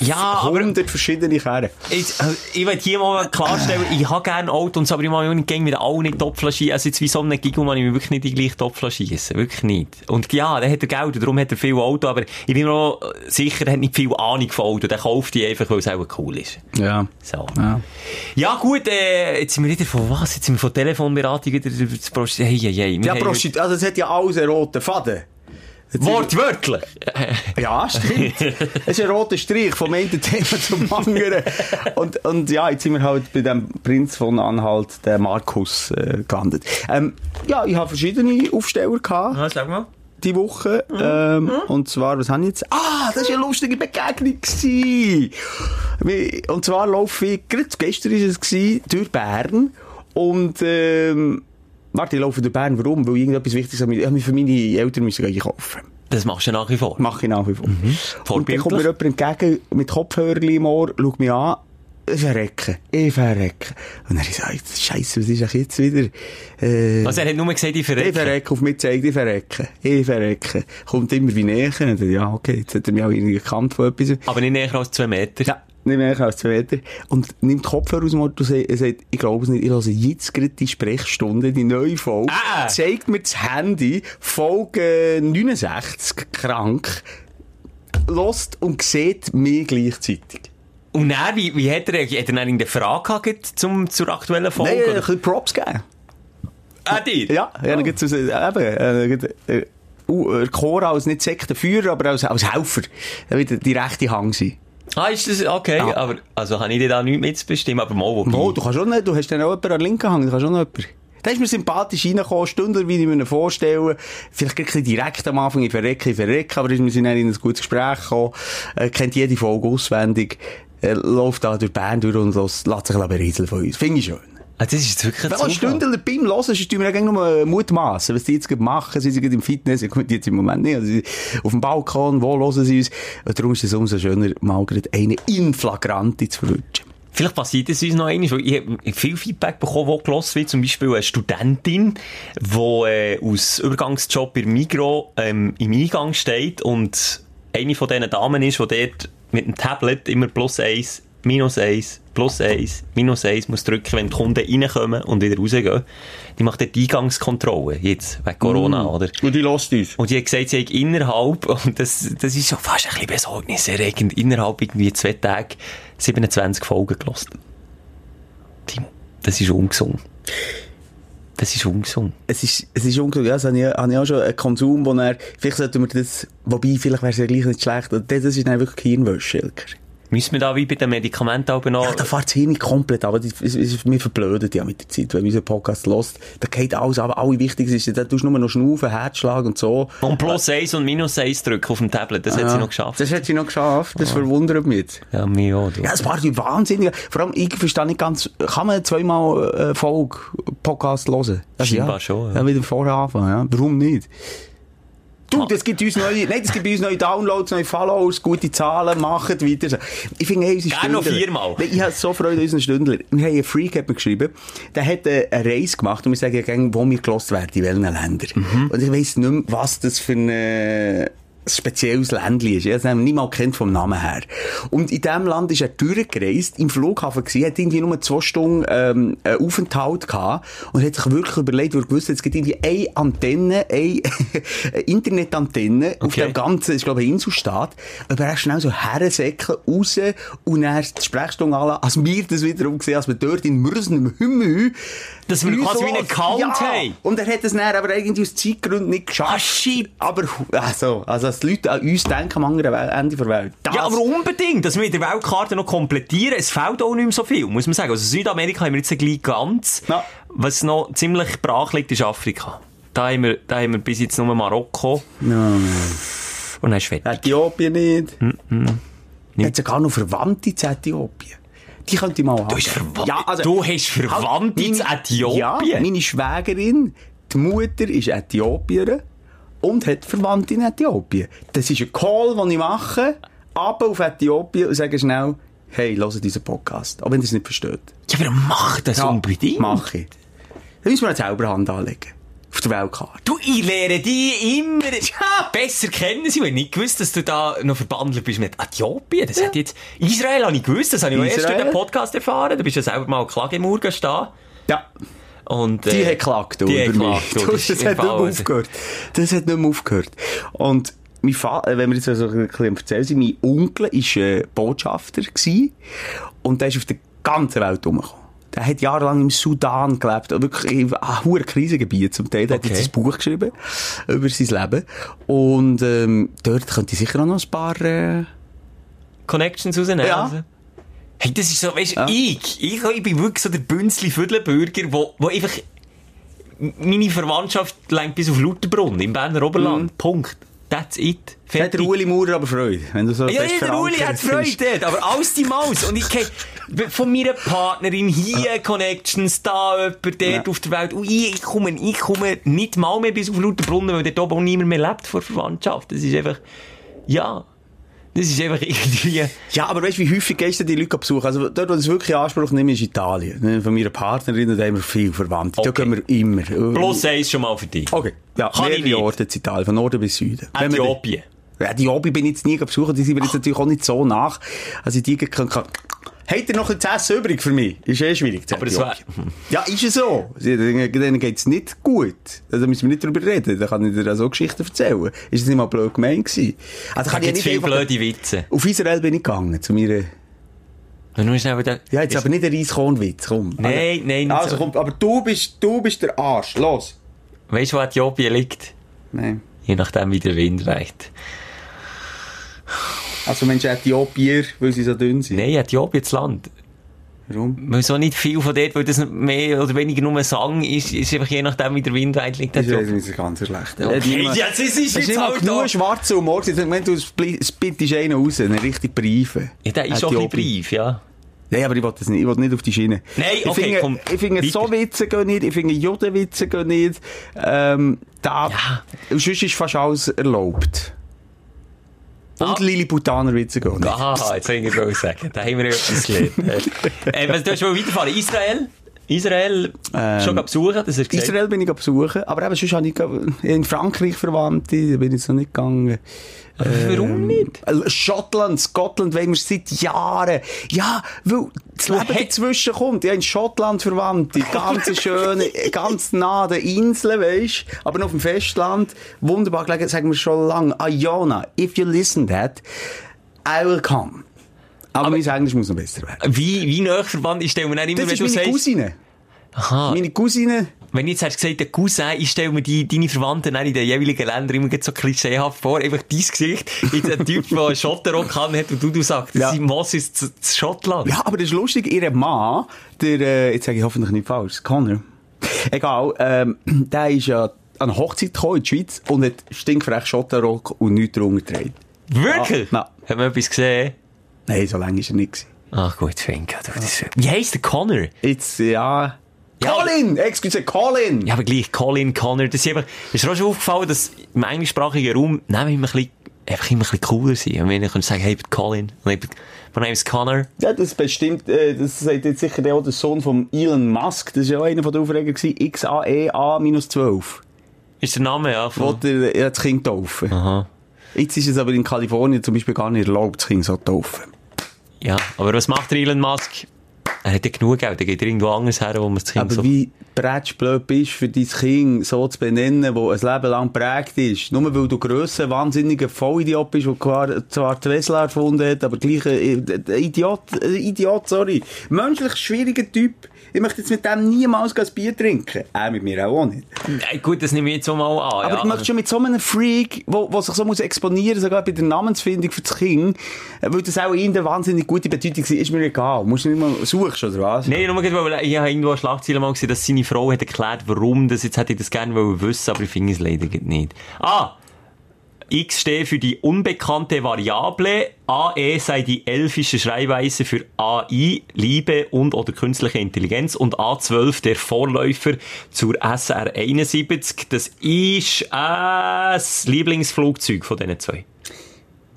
Ich Ja, aber- 100 verschiedene Kerren. Jetzt, also, ich will hier mal klarstellen, ich habe gerne Autos, aber ich mache mich nicht mit allen nicht Topfla schießen. Also jetzt wie so einem Giggle mache ich mich wirklich nicht die gleiche Topfla schießen. Wirklich nicht. Und ja, der hat er Geld, und darum hat er viel Auto, aber ich bin mir auch sicher, er hat nicht viel Ahnung von Auto. Der kauft die einfach, weil es auch cool ist. Ja. So. Ja. Ja gut, äh, jetzt sind wir wieder von was? Jetzt sind wir von Telefonberatung wieder zu Prosti... Hey, hey, hey. Ja, haben Prostit, also es hat ja alles einen roten Faden. Wortwörtlich! Ja, stimmt. Es ist ein roter Strich vom einen Thema zum anderen. Und, und ja, jetzt sind wir halt bei dem Prinz von Anhalt, der Markus, äh, gelandet. Ähm, ja, ich habe verschiedene Aufsteller gehabt. Ja, sag mal. die Woche. Ähm, Und zwar, was habe ich jetzt? Ah, das war eine lustige Begegnung. Gewesen. Und zwar laufe ich, gerade gestern war es, gewesen, durch Bern. Und, ähm, warte, ich laufe durch Bern. Warum? Weil irgendetwas Wichtiges habe ich für meine Eltern müssen einkaufen. Das machst du nach wie vor. Mache ich nach wie vor. Mhm. Und dann kommt mir jemand entgegen mit Kopfhörern im Ohr, schaut mich an. Ich verrecke, ich verrecke. Und ich gesagt, Scheiße, was ist eigentlich jetzt wieder? Äh, Also er hat nur gesagt, ich ich verrecke. verrecke, auf mich zeigt, ich verrecke. Ich verrecke. Kommt immer wie näher. Und dann, ja, okay, jetzt hat er mich auch irgendwie gekannt von etwas. Aber nicht näher als zwei Meter. Ja, nicht mehr als zwei Meter. Und nimmt die Kopfhörer aus dem Ohr und sagt, ich glaube es nicht, ich höre jetzt gerade die Sprechstunde, die neue Folge. Ah. Zeigt mir das Handy, Folge 69, krank, lost und sieht mich gleichzeitig. Und dann, wie, wie hat er, hat er dann irgendeine Frage gehabt zum, zur aktuellen Folge? Nein, äh, ein bisschen Props geben. Ah, dir? Ja, ja, dann gibt's also, eben, äh, äh, uh, äh, Cora als nicht Sektenführer, aber als, als Helfer. Da wird die rechte Hang sein. Ah, ist das, okay. Ja. Aber, also habe ich dir da nichts mitzubestimmen, aber mal, wobei. Mo, du kannst schon nicht, du hast dann auch jemanden an der linken Hang, du kannst schon noch jemanden. Da ist mir sympathisch reingekommen, Stunden, wie ich mir ihn vorstelle. Vielleicht ein bisschen direkt am Anfang, ich verrecke, ich verrecke, aber wir sind dann in ein gutes Gespräch gekommen, äh, kennt jede Folge auswendig, äh, läuft da durch Bern durch und lässt, lässt sich berieseln von uns. Finde ich schön. Ah, das ist wirklich ein Wenn man. Stunden beim Hören ist, wir eigentlich nur mutmaßen, was die jetzt gerade machen. Sie sind gerade im Fitness, gut, jetzt im Moment nicht. Also, auf dem Balkon, wo hören sie uns? Und darum ist es umso schöner, mal gerade eine Inflagrante zu verwünschen. Vielleicht passiert es uns noch einmal, weil ich habe viel Feedback bekommen, wo gelost wird. Zum Beispiel eine Studentin, die äh, aus Übergangsjob im Migro ähm, im Eingang steht und eine von diesen Damen ist, die dort mit dem Tablet immer plus eins, minus eins, plus eins, minus eins muss drücken, wenn die Kunden reinkommen und wieder rausgehen. Die macht dort die Eingangskontrolle, jetzt, wegen Corona, oder? Und die lässt uns. Und die hat gesagt, sie hat innerhalb, und das, das ist schon fast ein bisschen besorgniserregend, innerhalb irgendwie zwei Tage 27 Folgen gelost. Timo, das ist ungesund. Das ist ungesund. Es ist, es ist unglaublich, ja, das habe ich, habe ich auch schon einen Konsum, wo er, vielleicht sollten wir das, wobei, vielleicht wäre es ja gleich nicht schlecht, und das ist dann wirklich Hirnwäsche. Müssen wir da wie bei den Medikamenten auch noch... Ja, da fährt das Hirn nicht komplett, aber das, es, wir verblöden ja mit der Zeit, wenn man unseren Podcast hört. Da geht alles, aber alle wichtig ist, da tust du nur noch schnaufen, Herzschlag und so. Und plus eins und minus eins drücken auf dem Tablet, das hat sie noch geschafft. Das hat sie noch geschafft, das verwundert mich jetzt. Ja, mir auch. du. Ja, es war die wahnsinnig. Vor allem, ich verstehe nicht ganz, kann man zweimal äh, Folge Podcast hören? Das Scheinbar ja. schon, ja. Ja, wieder vorher anfangen, ja. Warum nicht? Du, das gibt uns neue, nein, das gibt uns neue Downloads, neue Follows, gute Zahlen, macht weiter. Ich finde, hey, unsere Gerne noch viermal. Nein, Ich habe so Freude an unseren Stündler. Wir haben einen Freak, hat mir geschrieben, der hat äh, eine Reise gemacht und wir sagen ja wo wir gelost werden, in welchen Ländern. Mhm. Und ich weiss nicht mehr, was das für ein, spezielles Ländli ist. Ich habe es nicht mal kennt vom Namen her. Und in diesem Land ist er durchgereist, im Flughafen gewesen, hat irgendwie nur zwei Stunden, ähm, Aufenthalt gehabt und hat sich wirklich überlegt, weil er gewusst hat, es gibt irgendwie eine Antenne, eine Internetantenne auf Okay. dem ganzen, ich glaube, Inselstaat, aber er schnell so hersäckeln, raus und dann die Sprechstunde an, als wir das wiederum gesehen, als wir dort in Mürsen im Himmel Dass wir quasi wie einen Account ja. haben. Und er hat es dann aber irgendwie aus Zeitgründen nicht geschafft. Ah, shit. Aber, also, also, dass die Leute an uns denken am anderen Ende der Welt. Das, Ja, aber unbedingt, dass wir mit der Weltkarte noch komplettieren. Es fehlt auch nicht mehr so viel, muss man sagen. Also Südamerika haben wir jetzt gleich ganz. Ja. Was noch ziemlich brach liegt, ist Afrika. Da haben wir, da haben wir bis jetzt nur Marokko. No. Und dann ist fertig. Äthiopien nicht. Nicht. Hat sogar noch Verwandte zu Äthiopien. Die könnte ich mal haben. Du hast Ja, also, du hast Verwandte Halt, meine- Äthiopien? Ja, meine Schwägerin, die Mutter ist Äthiopierin und hat Verwandte in Äthiopien. Das ist ein Call, den ich mache, ab auf Äthiopien und sage schnell, hey, hört diesen Podcast. Auch wenn ihr es nicht versteht. Ja, aber mach das unbedingt. Mach ich. Dann müssen wir eine Zauberhand anlegen. Auf der Weltkarte. Du, ich lerne die immer besser kennen. Sie haben nicht gewusst, dass du da noch verbandelt bist mit Äthiopien. Das hat jetzt, Israel habe ich gewusst, das habe ich auch erst Israel? durch den Podcast erfahren. Du bist ja selber mal Klage im Mur stehen. Ja. Und, Die äh, hat geklagt, du, die über mich. du, das das, hat nicht mehr aufgehört. Das hat nicht mehr aufgehört. Und mein Vater, wenn wir jetzt so ein bisschen erzählen sind, mein Onkel war äh, Botschafter gewesen, und der ist auf der ganzen Welt rumgekommen. Der hat jahrelang im Sudan gelebt, wirklich in einem hohen Krisengebiet zum Teil. Der Okay. hat jetzt ein Buch geschrieben über sein Leben. Und ähm, dort könnte ich sicher auch noch ein paar... Äh, Connections rausnehmen. Ja. Also. Hey, das ist so, weißt du, Ja. ich, ich, ich bin wirklich so der bünzli Viertelbürger, wo, wo einfach, meine Verwandtschaft lenkt bis auf Lauterbrunnen im Berner Oberland. Punkt. That's it. hat Fertig. der Uli Maurer aber Freude, wenn du so Ja, der Uli verankert hat Freude dort, aber alles die Maus. Und ich kenn von meiner Partnerin hier Connections, da jemand, dort Ja. auf der Welt. Und ich, ich komme, ich komme nicht mal mehr bis auf Lauterbrunnen, weil dort oben auch niemand mehr lebt vor Verwandtschaft. Das ist einfach, ja, das ist einfach irgendwie... Ja, aber weißt du, wie häufig gehst du die Leute besuchen? Also, dort, wo das wirklich in Anspruch nehmen, ist Italien. Ne, Von meiner Partnerin, da haben wir viel Verwandte. Da Okay. gehen wir immer. Plus eins schon mal für dich. Okay. Ja, Kann ich mehrere. Orte in Italien, von Norden bis Süden. Äthiopien. Ja, die Obi bin ich jetzt nie besuchen, die sind mir jetzt natürlich auch nicht so nach, als ich die kann, kann. Habt ihr noch ein Essen übrig für mich? Ist eh schwierig. Aber das Äthiopien. Ja, ist es so. Denen denen geht's nicht gut. Also, Da müssen wir nicht drüber reden. Da kann ich dir auch so Geschichten erzählen. Ist das nicht mal blöd gemeint gewesen? Also, Da gibt's nicht viele blöde Witze. Auf Israel bin ich gegangen, zu mir. Und nur schnell wieder... Ja, jetzt aber nicht ein Reiskornwitz, komm. Nein, nein, nicht Also, so. komm, aber du bist, du bist der Arsch. Los. Weißt du, wo Äthiopien liegt? Nein. Je nachdem, wie der Wind weht. Also, Mensch, Äthiopier, weil sie so dünn sind. Nein, Äthiopien, das Land. Warum? Weil so nicht viel von dort, weil das mehr oder weniger nur ein Sang ist, ist einfach je nachdem, wie der Wind weht, liegt Das ist ganz schlecht. Okay, jetzt ist es jetzt halt genug da. schwarze Humor. Ich meine, du spittest einen raus, einen richtig Briefen. Ja, der ist schon ein brief, ja. Nein, aber ich will das nicht, ich will nicht auf die Schiene. Nein, ich okay, finde, komm, Ich finde, so Witze gehen nicht, ich finde, Judenwitze gehen nicht. Ähm, da, Ja. und sonst ist fast alles erlaubt. Und Ah. Lilliputaner-Witze gehen nicht. Aha, jetzt soll ich gerade sagen. Da haben wir etwas gelernt. äh, was, du hast schon weiterfahren. Israel? Israel Ähm, schon besuchen, das gesagt. Israel bin ich besuchen, aber eben sonst habe ich in Frankreich Verwandte, da bin ich noch nicht gegangen. Warum nicht? Äh, Schottland, Scotland wollen wir seit Jahren. Ja, weil das Leben hey- dazwischen kommt. Ja, in Schottland Verwandte, ganz schöne, ganz nah an den Inseln, weisst aber noch auf dem Festland. Wunderbar gelegen, sagen wir schon lange. Iona, if you listen that, I will come. Aber, mein Englisch muss noch besser werden. Wie, wie nah verwandt ist der, immer, Das ist meine sagst... Cousine. Aha. Meine Cousine, wenn jetzt hast gesagt, der Cousin, ich stelle mir die, deine Verwandten in den jeweiligen Ländern immer so klischeehaft vor, einfach dein Gesicht in den Typ, der einen Schotterrock hat und du, du sagst, Ja. sein Moss ist zu, zu Schottland. Ja, aber das ist lustig, ihr Mann, der, äh, jetzt sage ich hoffentlich nicht falsch, Connor. Egal, ähm, der ist ja an eine Hochzeit gekommen in die Schweiz und hat stinkfrech Schottenrock und nichts darunter getragen. Wirklich? Ja. Hat man etwas gesehen? Nein, so lange ist er nicht gewesen. Ach gut, Finke. du, das- Wie heisst der Connor? Jetzt, ja... Ja, Colin! Excuse, Colin! Ja, aber gleich Colin, Connor, das ist einfach, ist dir auch schon aufgefallen, dass im englischsprachigen Raum Namen immer ein bisschen, einfach immer ein bisschen cooler sind. Und wenn ich sagen, hey, ich bin Colin, und mein Name ist Connor. Ja, das bestimmt, äh, das sagt jetzt sicher auch der Sohn von Elon Musk. Das war ja auch einer von den Aufregern gewesen. E XAEA-12. Ist der Name, ja, Wo von... der, ja, das Kind taufen. Aha. Jetzt ist es aber in Kalifornien zum Beispiel gar nicht erlaubt, das Kind so taufen. Ja, aber was macht der Elon Musk? Er hat ja genug Geld, er geht irgendwo anders her, wo man das Kind Aber so... wie brätschblöd bist, für dein Kind so zu benennen, wo ein Leben lang prägt ist. Nur weil du grösser, wahnsinniger Vollidiot bist, der zwar, zwar Tesla erfunden hat, aber gleich ein, ein Idiot, ein Idiot, sorry. Menschlich schwieriger Typ. Ich möchte jetzt mit dem niemals ein Bier trinken. Er mit mir auch nicht. Äh, gut, das nehme ich jetzt auch mal an. Aber ja. du möchtest schon mit so einem Freak, wo, wo sich so muss exponieren, sogar bei der Namensfindung für das Kind, äh, weil das auch in der wahnsinnig gute Bedeutung war, ist mir egal. Musst du nicht mal suchst, oder was? Nein, nur weil ich habe irgendwo eine Schlagzeile mal gesehen, dass seine Frau hat erklärt, warum das, jetzt hätte ich das gerne wissen, aber ich finde es leider nicht. Ah! X steht für die unbekannte Variable, AE sei die elfische Schreibweise für AI, Liebe und oder künstliche Intelligenz und A12 der Vorläufer zur SR71. Das ist äh, das Lieblingsflugzeug von diesen zwei.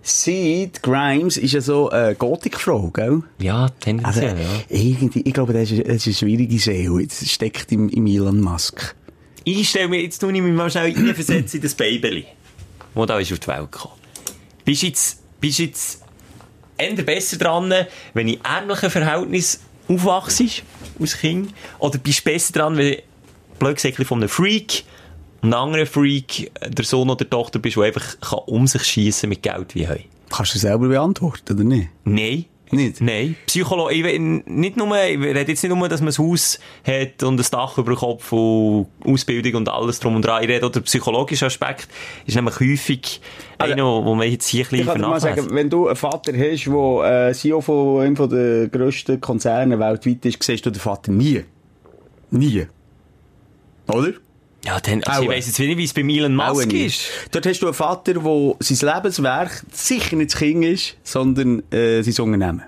Sid Grimes ist ja so eine Gothic-Frau, gell? Ja, Also, tendenziell, ja. irgendwie, ich glaube, das ist, das ist eine schwierige Seele. Das steckt im, im Elon Musk. Ich stelle mir, jetzt tue ich mich mal schnell reinversetzen in das Baby, das da ist auf die Welt gekommen. Bist jetzt, bist jetzt eher besser dran, wenn in ähnlichen Verhältnissen aufwachst, als Kind? Oder bist du besser dran, wenn du, blöd gesagt, von einem Freak, einem anderen Freak, der Sohn oder Tochter bist, der einfach kann um sich schiessen mit Geld wie heu? Kannst du selber beantworten, oder nicht? Nein. Nicht? Nein. Psycholo ich, nicht nur, ich rede jetzt nicht nur, dass man ein Haus hat und ein Dach über dem Kopf und Ausbildung und alles drum und dran. Ich rede auch, der psychologische Aspekt ist nämlich häufig Also, einer, wo man jetzt hier ein Ich bisschen kann dir mal sagen, wenn du einen Vater hast, der äh, CEO von einem der grössten Konzerne weltweit ist, siehst du den Vater nie. Nie. Oder? Ja, dann, also ich weiss jetzt nicht, wie es bei Elon Auch Musk ist. Dort hast du einen Vater, der sein Lebenswerk sicher nicht das Kind ist, sondern äh, sein Unternehmen.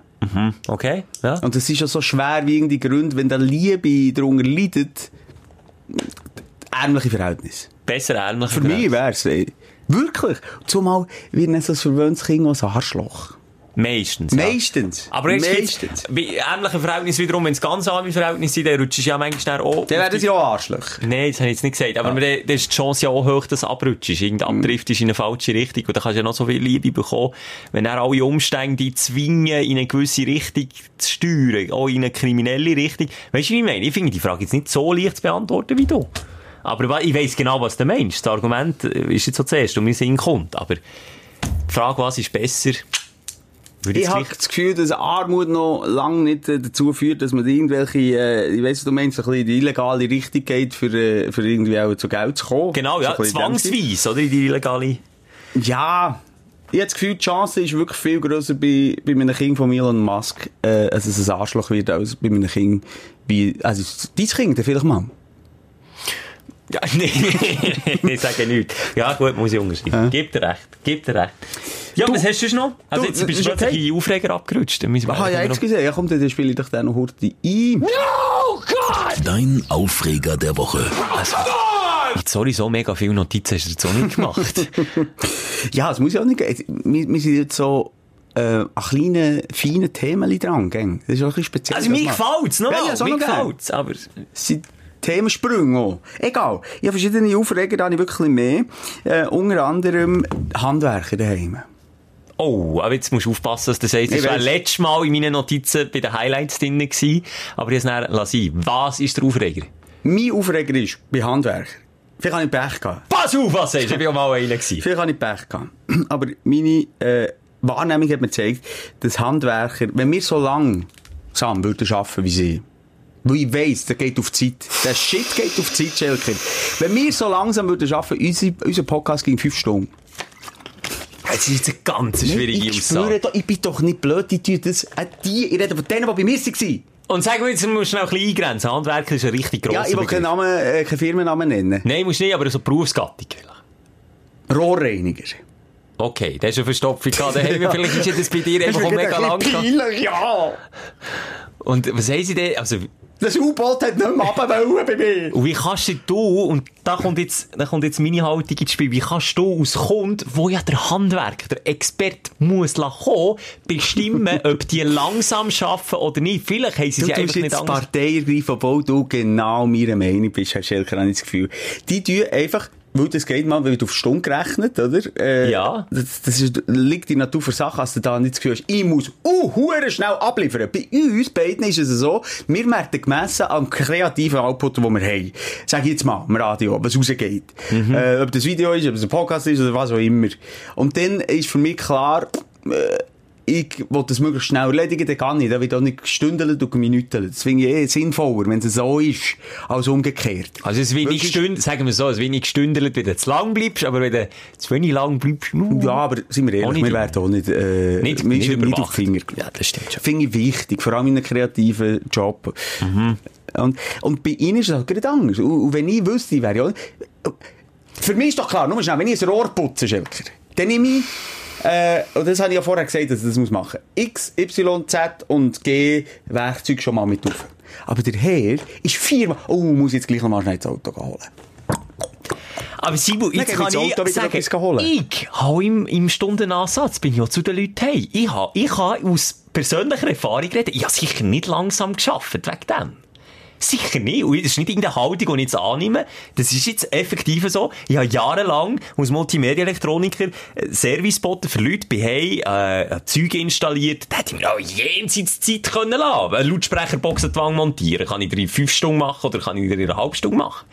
Okay, ja. Und es ist ja so schwer wie irgendwie Gründe, wenn da Liebe darunter leidet, ärmliche Verhältnisse. Besser ähnlich. Für mich wär's, äh, wirklich. Zumal wird nicht so ein verwöhntes Kind als Arschloch. Meistens. Ja. Meistens. Aber Meistens. bei ähnlichen Verhältnissen wiederum, wenn es ganz arme Verhältnisse sind, dann rutschst du ja manchmal auch... Dann werden sie auch Arschlöcher. Nein, das habe ich jetzt nicht gesagt. Aber dann, dann ist die Chance ja auch hoch, dass du abrutschst. Irgend abdriftest in eine falsche Richtung. Und dann kannst du ja noch so viel Liebe bekommen, wenn er alle Umstände dich zwingen, in eine gewisse Richtung zu steuern. Auch in eine kriminelle Richtung. Weißt du, wie ich meine? Ich finde die Frage jetzt nicht so leicht zu beantworten wie du. Aber ich weiss genau, was du meinst. Das Argument äh, ist jetzt so zuerst um mein Sinn kommt. Aber die Frage, was ist besser, Ich habe das Gefühl, dass Armut noch lange nicht äh, dazu führt, dass man irgendwelche, äh, ich weiss, du meinst, ein bisschen die illegale Richtung geht, für, äh, für irgendwie auch zu Geld zu kommen. Genau, ja, So zwangsweise, oder? In die illegale... Ja, ich habe das Gefühl, die Chance ist wirklich viel grösser bei, bei einem Kind von Elon Musk, äh, dass es ein Arschloch wird, als bei einem Kind wie, also, dein Kind, vielleicht mal. Ja, nee, ich sage nichts. Ja, gut, muss ich unterschreiben. Gib dir recht, gib dir recht. Ja, was hast du sonst noch? Also du, jetzt bist ist du plötzlich okay. in Aufreger abgerutscht. Ah, ja, gesehen. Ja, komm, dann spiele ich doch den noch heute ein. Dein Aufreger der Woche. Jetzt, sorry, so mega viele Notizen hast du jetzt auch nicht gemacht. Ja, es muss ja auch nicht gehen. Wir, wir sind jetzt so, äh, an kleinen, feinen Themen dran, gell? Das ist auch ein bisschen speziell. also mir das mal. gefällt's, noch Ja, ja, so mir gefällt's, aber... Es sind Themensprünge auch. Egal. Ich habe verschiedene Aufreger, da habe ich wirklich mehr. Äh, unter anderem Handwerker daheim. Oh, aber jetzt musst du aufpassen, dass du sagst, das Ich war letztes Mal in meinen Notizen bei den Highlights drin gewesen, aber ich es dann lassen. Was ist der Aufreger? Mein Aufreger ist, bei Handwerker. Vielleicht habe ich Pech gehabt. Pass auf, was sagst du? Ich bin auch mal einer gewesen. Vielleicht habe ich Pech gehabt. Aber meine äh, Wahrnehmung hat mir gezeigt, dass Handwerker, wenn wir so lange zusammen würden arbeiten wie sie, Weil ich weiss, der geht auf die Zeit. Der Shit geht auf die Zeit, Schelker. Wenn wir so langsam würden arbeiten, unser, unser Podcast ging fünf Stunden. Es ist eine ganz schwierige ich Aussage. spüre doch, ich bin doch nicht blöd, die tun das, äh, die, ich rede von denen, die bei mir waren. Und sag mir jetzt, du musst schnell ein bisschen eingrenzen. Handwerker ist ein richtig grosser Ja, ich will keinen. Namen, äh, keinen Firmennamen nennen. Nein, musst nicht, aber so Berufsgattung. vielleicht. Rohrreiniger. Okay, das ist eine Verstopfung gehabt. daheim. Vielleicht ist das bei dir einfach mega lang peinlich, ja. Und was haben sie denn, also, Das U-Boot hat nicht mehr runter bei mir. und wie kannst du du, und da kommt jetzt, da kommt jetzt meine Haltung ins Spiel, wie kannst du als Kunde, wo ja der Handwerker, der Experte muss lassen kommen, bestimmen, ob die langsam arbeiten oder nicht? Vielleicht haben sie Du sie tust einfach nicht anders. Partei ergreifen, obwohl du genau meiner Meinung bist, habe ich das Gefühl. Die tun einfach, weil das geht mal, weil du auf Stunde gerechnet, oder? Äh, Ja. Das, das ist, liegt in der Natur der Sache, dass du da nicht das Gefühl hast, ich muss, uh, schnell abliefern. Bei uns beiden ist es so, wir werden gemessen am kreativen Output, den wir haben. Sag jetzt mal, im Radio, was rausgeht. Äh, ob das Video ist, ob es ein Podcast ist oder was auch immer. Und dann ist für mich klar, äh, ich will das möglichst schnell erledigen, dann kann ich. Da wird auch nicht gestündelt und geminütelt. Das finde ich eh sinnvoller, wenn es so ist, als umgekehrt. Also es wenig Wirklich- Stunden, sagen wir so, es wenig gestündelt, wenn du zu lang bleibst, aber wenn du zu wenig lang bleibst, uh, Ja, aber sind wir Auch ehrlich, nicht wir werden auch nicht, äh, Nicht- nicht nicht auf Finger. Ja, das stimmt schon. Finde ich wichtig, vor allem in einem kreativen Job. Und, und bei ihnen ist es halt gerade anders. Und, und wenn ich wüsste, ich wäre ja, für mich ist doch klar, nur schnell, wenn ich ein Rohr putze, Schelker, dann nehme ich, äh, und das habe ich ja vorher gesagt, dass ich das muss machen. X, Y, Z und G Werkzeug schon mal mit auf. Aber der Herr ist viermal, oh, muss ich jetzt gleich noch mal schnell das Auto holen. Aber Simon, jetzt kann ich sagen, ich habe im, im Stundenansatz, bin ich auch zu den Leuten hey. Ich habe, ich habe aus persönlicher Erfahrung reden, ich habe sicher nicht langsam geschafft wegen dem. Sicher nicht. Und das ist nicht irgendeine Haltung, die ich jetzt annehme. Das ist jetzt effektiv so. Ich habe jahrelang als Multimedia-Elektroniker äh, Serviceboten für Leute bei Hey, äh, Züge installiert. Da hätte ich mir auch jenseits Zeit können lassen. Eine Lautsprecherbox an Wand montieren. Kann ich in fünf Stunden machen oder kann ich einer halben Stunde machen?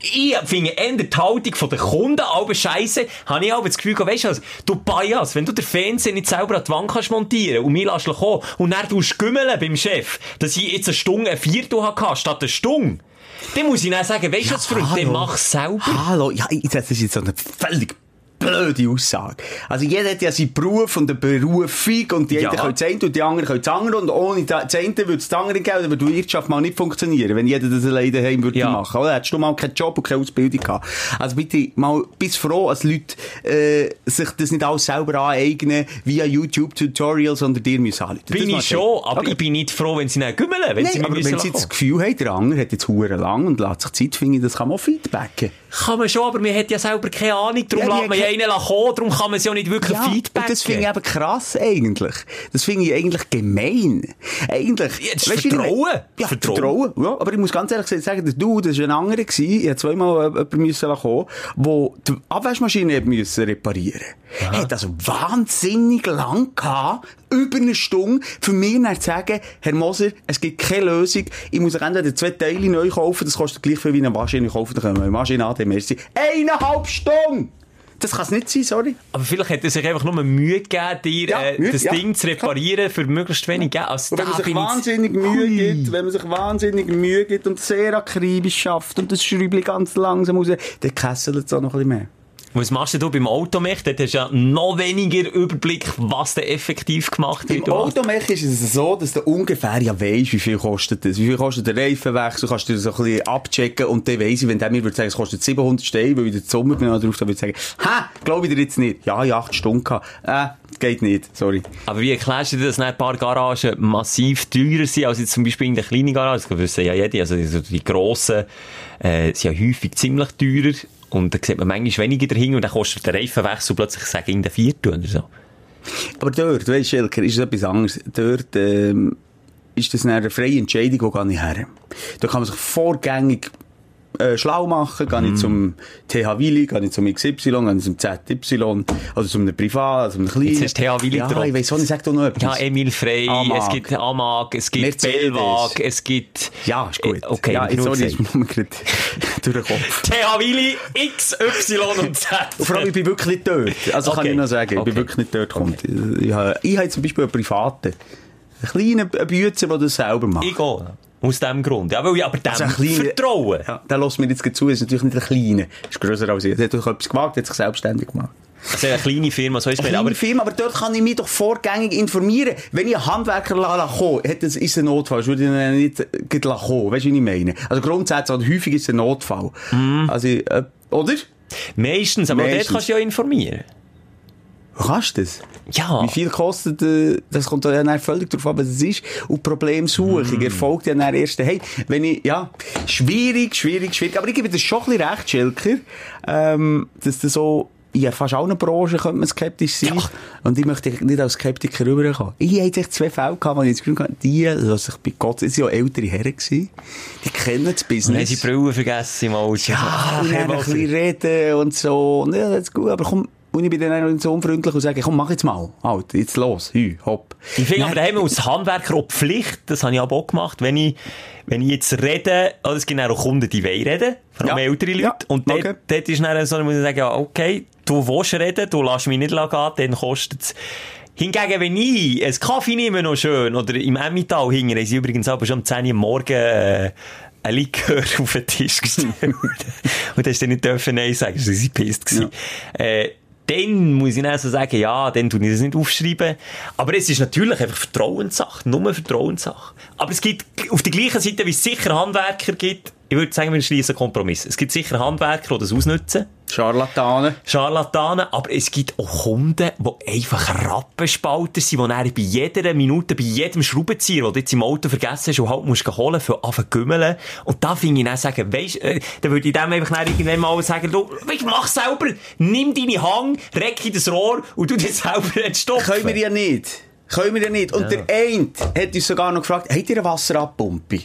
Ich finde eher die Haltung den Kunden aber scheiße. Habe ich aber das Gefühl, weißt du was, du Bias, wenn du den Fernseher nicht selber an die Wand kannst montieren und mir lässt kommen und dann du gümmeln beim Chef, dass ich jetzt eine Stunde, ein Viertel hatte, statt eine Stunde. Dann muss ich dann sagen, weißt du was, Freund, dann mach's selber. Hallo, ja, das ist jetzt so eine völlig blöde Aussage. Also jeder hat ja seinen Beruf und eine Berufung und die Ja. einen können das eine und die anderen können das andere und ohne das eine würde es das andere geben, dann würde die Wirtschaft mal nicht funktionieren, wenn jeder das alleine daheim würde Ja. machen. Oder? Hättest du mal keinen Job und keine Ausbildung gehabt. Also bitte mal, bist froh, dass Leute äh, sich das nicht alles selber aneignen, via YouTube-Tutorials und dir müssen anrufen. Bin ich schon, aber Okay. ich bin nicht froh, wenn sie dann gümmeln, wenn sie Nein, mir aber wenn sie das. Gefühl haben, der andere hat jetzt hure lang und lässt sich Zeit, finde ich, das kann man auch feedbacken. Kann man schon, aber man hat ja selber keine Ahnung, darum Ja, lässt man einen kommen, darum kann man sie auch nicht wirklich Feedback und das finde ich eben krass eigentlich. Das finde ich eigentlich gemein. Eigentlich. Ja, das ich Vertrauen. meine? Ja, Vertrauen. Ja, aber ich muss ganz ehrlich sagen, der du, das war ein anderer gewesen. Ich musste zweimal äh, jemanden müssen kommen, der die Abwaschmaschine müssen reparieren. Er hat also wahnsinnig lang gehabt, über eine Stunde, für mich zu sagen, Herr Moser, es gibt keine Lösung. Ich muss entweder zwei Teile neu kaufen, das kostet gleich viel wie eine Maschine kaufen, dann können wir eine Maschine an, dann merci. Eineinhalb Stunden! Das kann es nicht sein, sorry. Aber vielleicht hat er sich einfach nur Mühe gegeben, dir Ja, äh, Mühe, das ja. Ding zu reparieren für möglichst wenig Geld. Also, wenn man sich bin ich wahnsinnig Mühe gibt, wenn man sich wahnsinnig Mühe gibt und sehr akribisch schafft und das Schräubchen ganz langsam raus, dann kesselt es auch noch ein bisschen mehr. Was machst du beim Automech? Dort hast du ja noch weniger Überblick, was da effektiv gemacht wird. was- Automech ist es so, dass du ungefähr ja weisst, wie viel kostet das. Wie viel kostet der Reifenwechsel, kannst du so ein bisschen abchecken und dann weiss ich, wenn der mir würde sagen, es kostet 700 Steine, weil ich den Sommer bin drauf, dann würde ich sagen, ha, glaube ich dir jetzt nicht. Ja, ich 8 Stunden gehabt. Äh, geht nicht, sorry. Aber wie erklärst du dir, dass nicht ein paar Garagen massiv teurer sind als jetzt zum Beispiel in der kleinen Garage? Das wissen ja jede. Also die, die grossen äh, sind ja häufig ziemlich teurer. Und da sieht man manchmal weniger dahin und dann kostet der Reifenwechsel plötzlich, ich sage, in der Viertel oder so. Aber dort, weisst du, Schelker, ist es etwas anderes. Dort, ähm, ist das eine freie Entscheidung, wo gehe ich her. Da kann man sich vorgängig äh, schlau machen, gehe ich zum TH Willi, gehe ich zum XY, gehe ich zum ZY, also zum Privat, also zum kleinen. Jetzt hast TH Willi Ja, gedroppt. ich weiss auch nicht, sag doch noch etwas. Ja, Emil Frey, Amag. es gibt Amag, es gibt Mercedes. Bellwag, es gibt... Ja, ist gut. Äh, Okay, ja, jetzt sorry, ist mir gerade durch den Kopf. TH Willi, X, Y und Z. Und vor allem, ich bin wirklich nicht dort. Also kann Okay. ich noch sagen, ich Okay. bin wirklich nicht dort gekommen. Ich, ich, habe- ich habe zum Beispiel einen Privaten. Einen kleinen Bützer, der das selber macht. Ich gehe. Aus dem Grund. Ja, weil ich aber dem Also ein kleiner- vertrauen. Ja, der lässt mir jetzt zu, ist natürlich nicht ein kleiner. Ist grösser als ich. Der hat doch etwas gewagt, hat sich selbstständig gemacht. Also eine kleine Firma, so ist Eine mir. Aber kleine Firma, aber dort kann ich mich doch vorgängig informieren. Wenn ich einen Handwerker la- la- kommen hat das, ist ein Notfall, würde ich ihn nicht äh, gleich la- kommen. Weißt du, was ich meine? Also grundsätzlich, oder häufig ist es ein Notfall. Also, äh, oder? meistens, aber auch dort Meistens. kannst du ja informieren. Kannst du das? Ja. Wie viel kostet, äh, das kommt ja dann völlig drauf an, was es ist. Und Problemsuchung erfolgt ja dann erst, hey, wenn ich, ja, schwierig, schwierig, schwierig. Aber ich gebe dir schon ein bisschen recht, Schilker, ähm, dass das so, in fast allen Branchen könnte man skeptisch sein. Ja. Und ich möchte nicht als Skeptiker rüberkommen. Ich hatte echt zwei Fälle gehabt, wo ich das Gefühl hatte, die lassen sich bei Gott, es waren ja ältere Herren gewesen. Die kennen das Dann haben sie Business. die Brille vergessen im Auto. Ja, und dann ein bisschen reden und so. Und ja, das ist gut, aber komm, und ich bin dann auch nicht so unfreundlich und sage, komm, mach jetzt mal. Halt, jetzt los, hü, hopp. Ich finde aber, da haben wir als Handwerker auch Pflicht, das habe ich aber auch gemacht, wenn ich, wenn ich jetzt rede, oh, es gibt auch Kunden, die wollen reden, vor allem Ja. ältere Leute, Ja. und dort, Okay. dort ist dann so, muss ich sagen, ja, okay, du willst reden, du lässt mich nicht gehen, dann kostet es. Hingegen, wenn ich einen Kaffee nehme, noch schön, oder im Emmental hingen, haben sie übrigens aber schon um 10 Uhr Morgen, äh, ein Likör auf den Tisch gestellt. und hast dann nicht dürfen Nein sagen, das war sie pisst gewesen. Äh, dann muss ich dann so sagen, ja, dann tue ich das nicht aufschreiben. Aber es ist natürlich einfach Vertrauenssache, nur Vertrauenssache. Aber es gibt auf der gleichen Seite, wie es sicher Handwerker gibt, ich würde sagen, wir schließen Kompromiss. Es gibt sicher Handwerker, die das ausnutzen. Scharlatanen. Scharlatanen, aber es gibt auch Kunden, die einfach Rappenspalter sind, die dann bei jeder Minute, bei jedem Schraubenzieher, den du jetzt im Auto vergessen hast und halt musst holen, für anfangen gümmeln. Und da finde ich dann sagen, weisst, äh, dann würde ich dem einfach dann irgendwann mal sagen, du, weisst, mach selber, nimm deine Hang, reck in das Rohr und du dir selber entstopfen. Können wir ja nicht. Können wir ja nicht. Und der eine hat uns sogar noch gefragt, habt ihr eine Wasserabpumpe?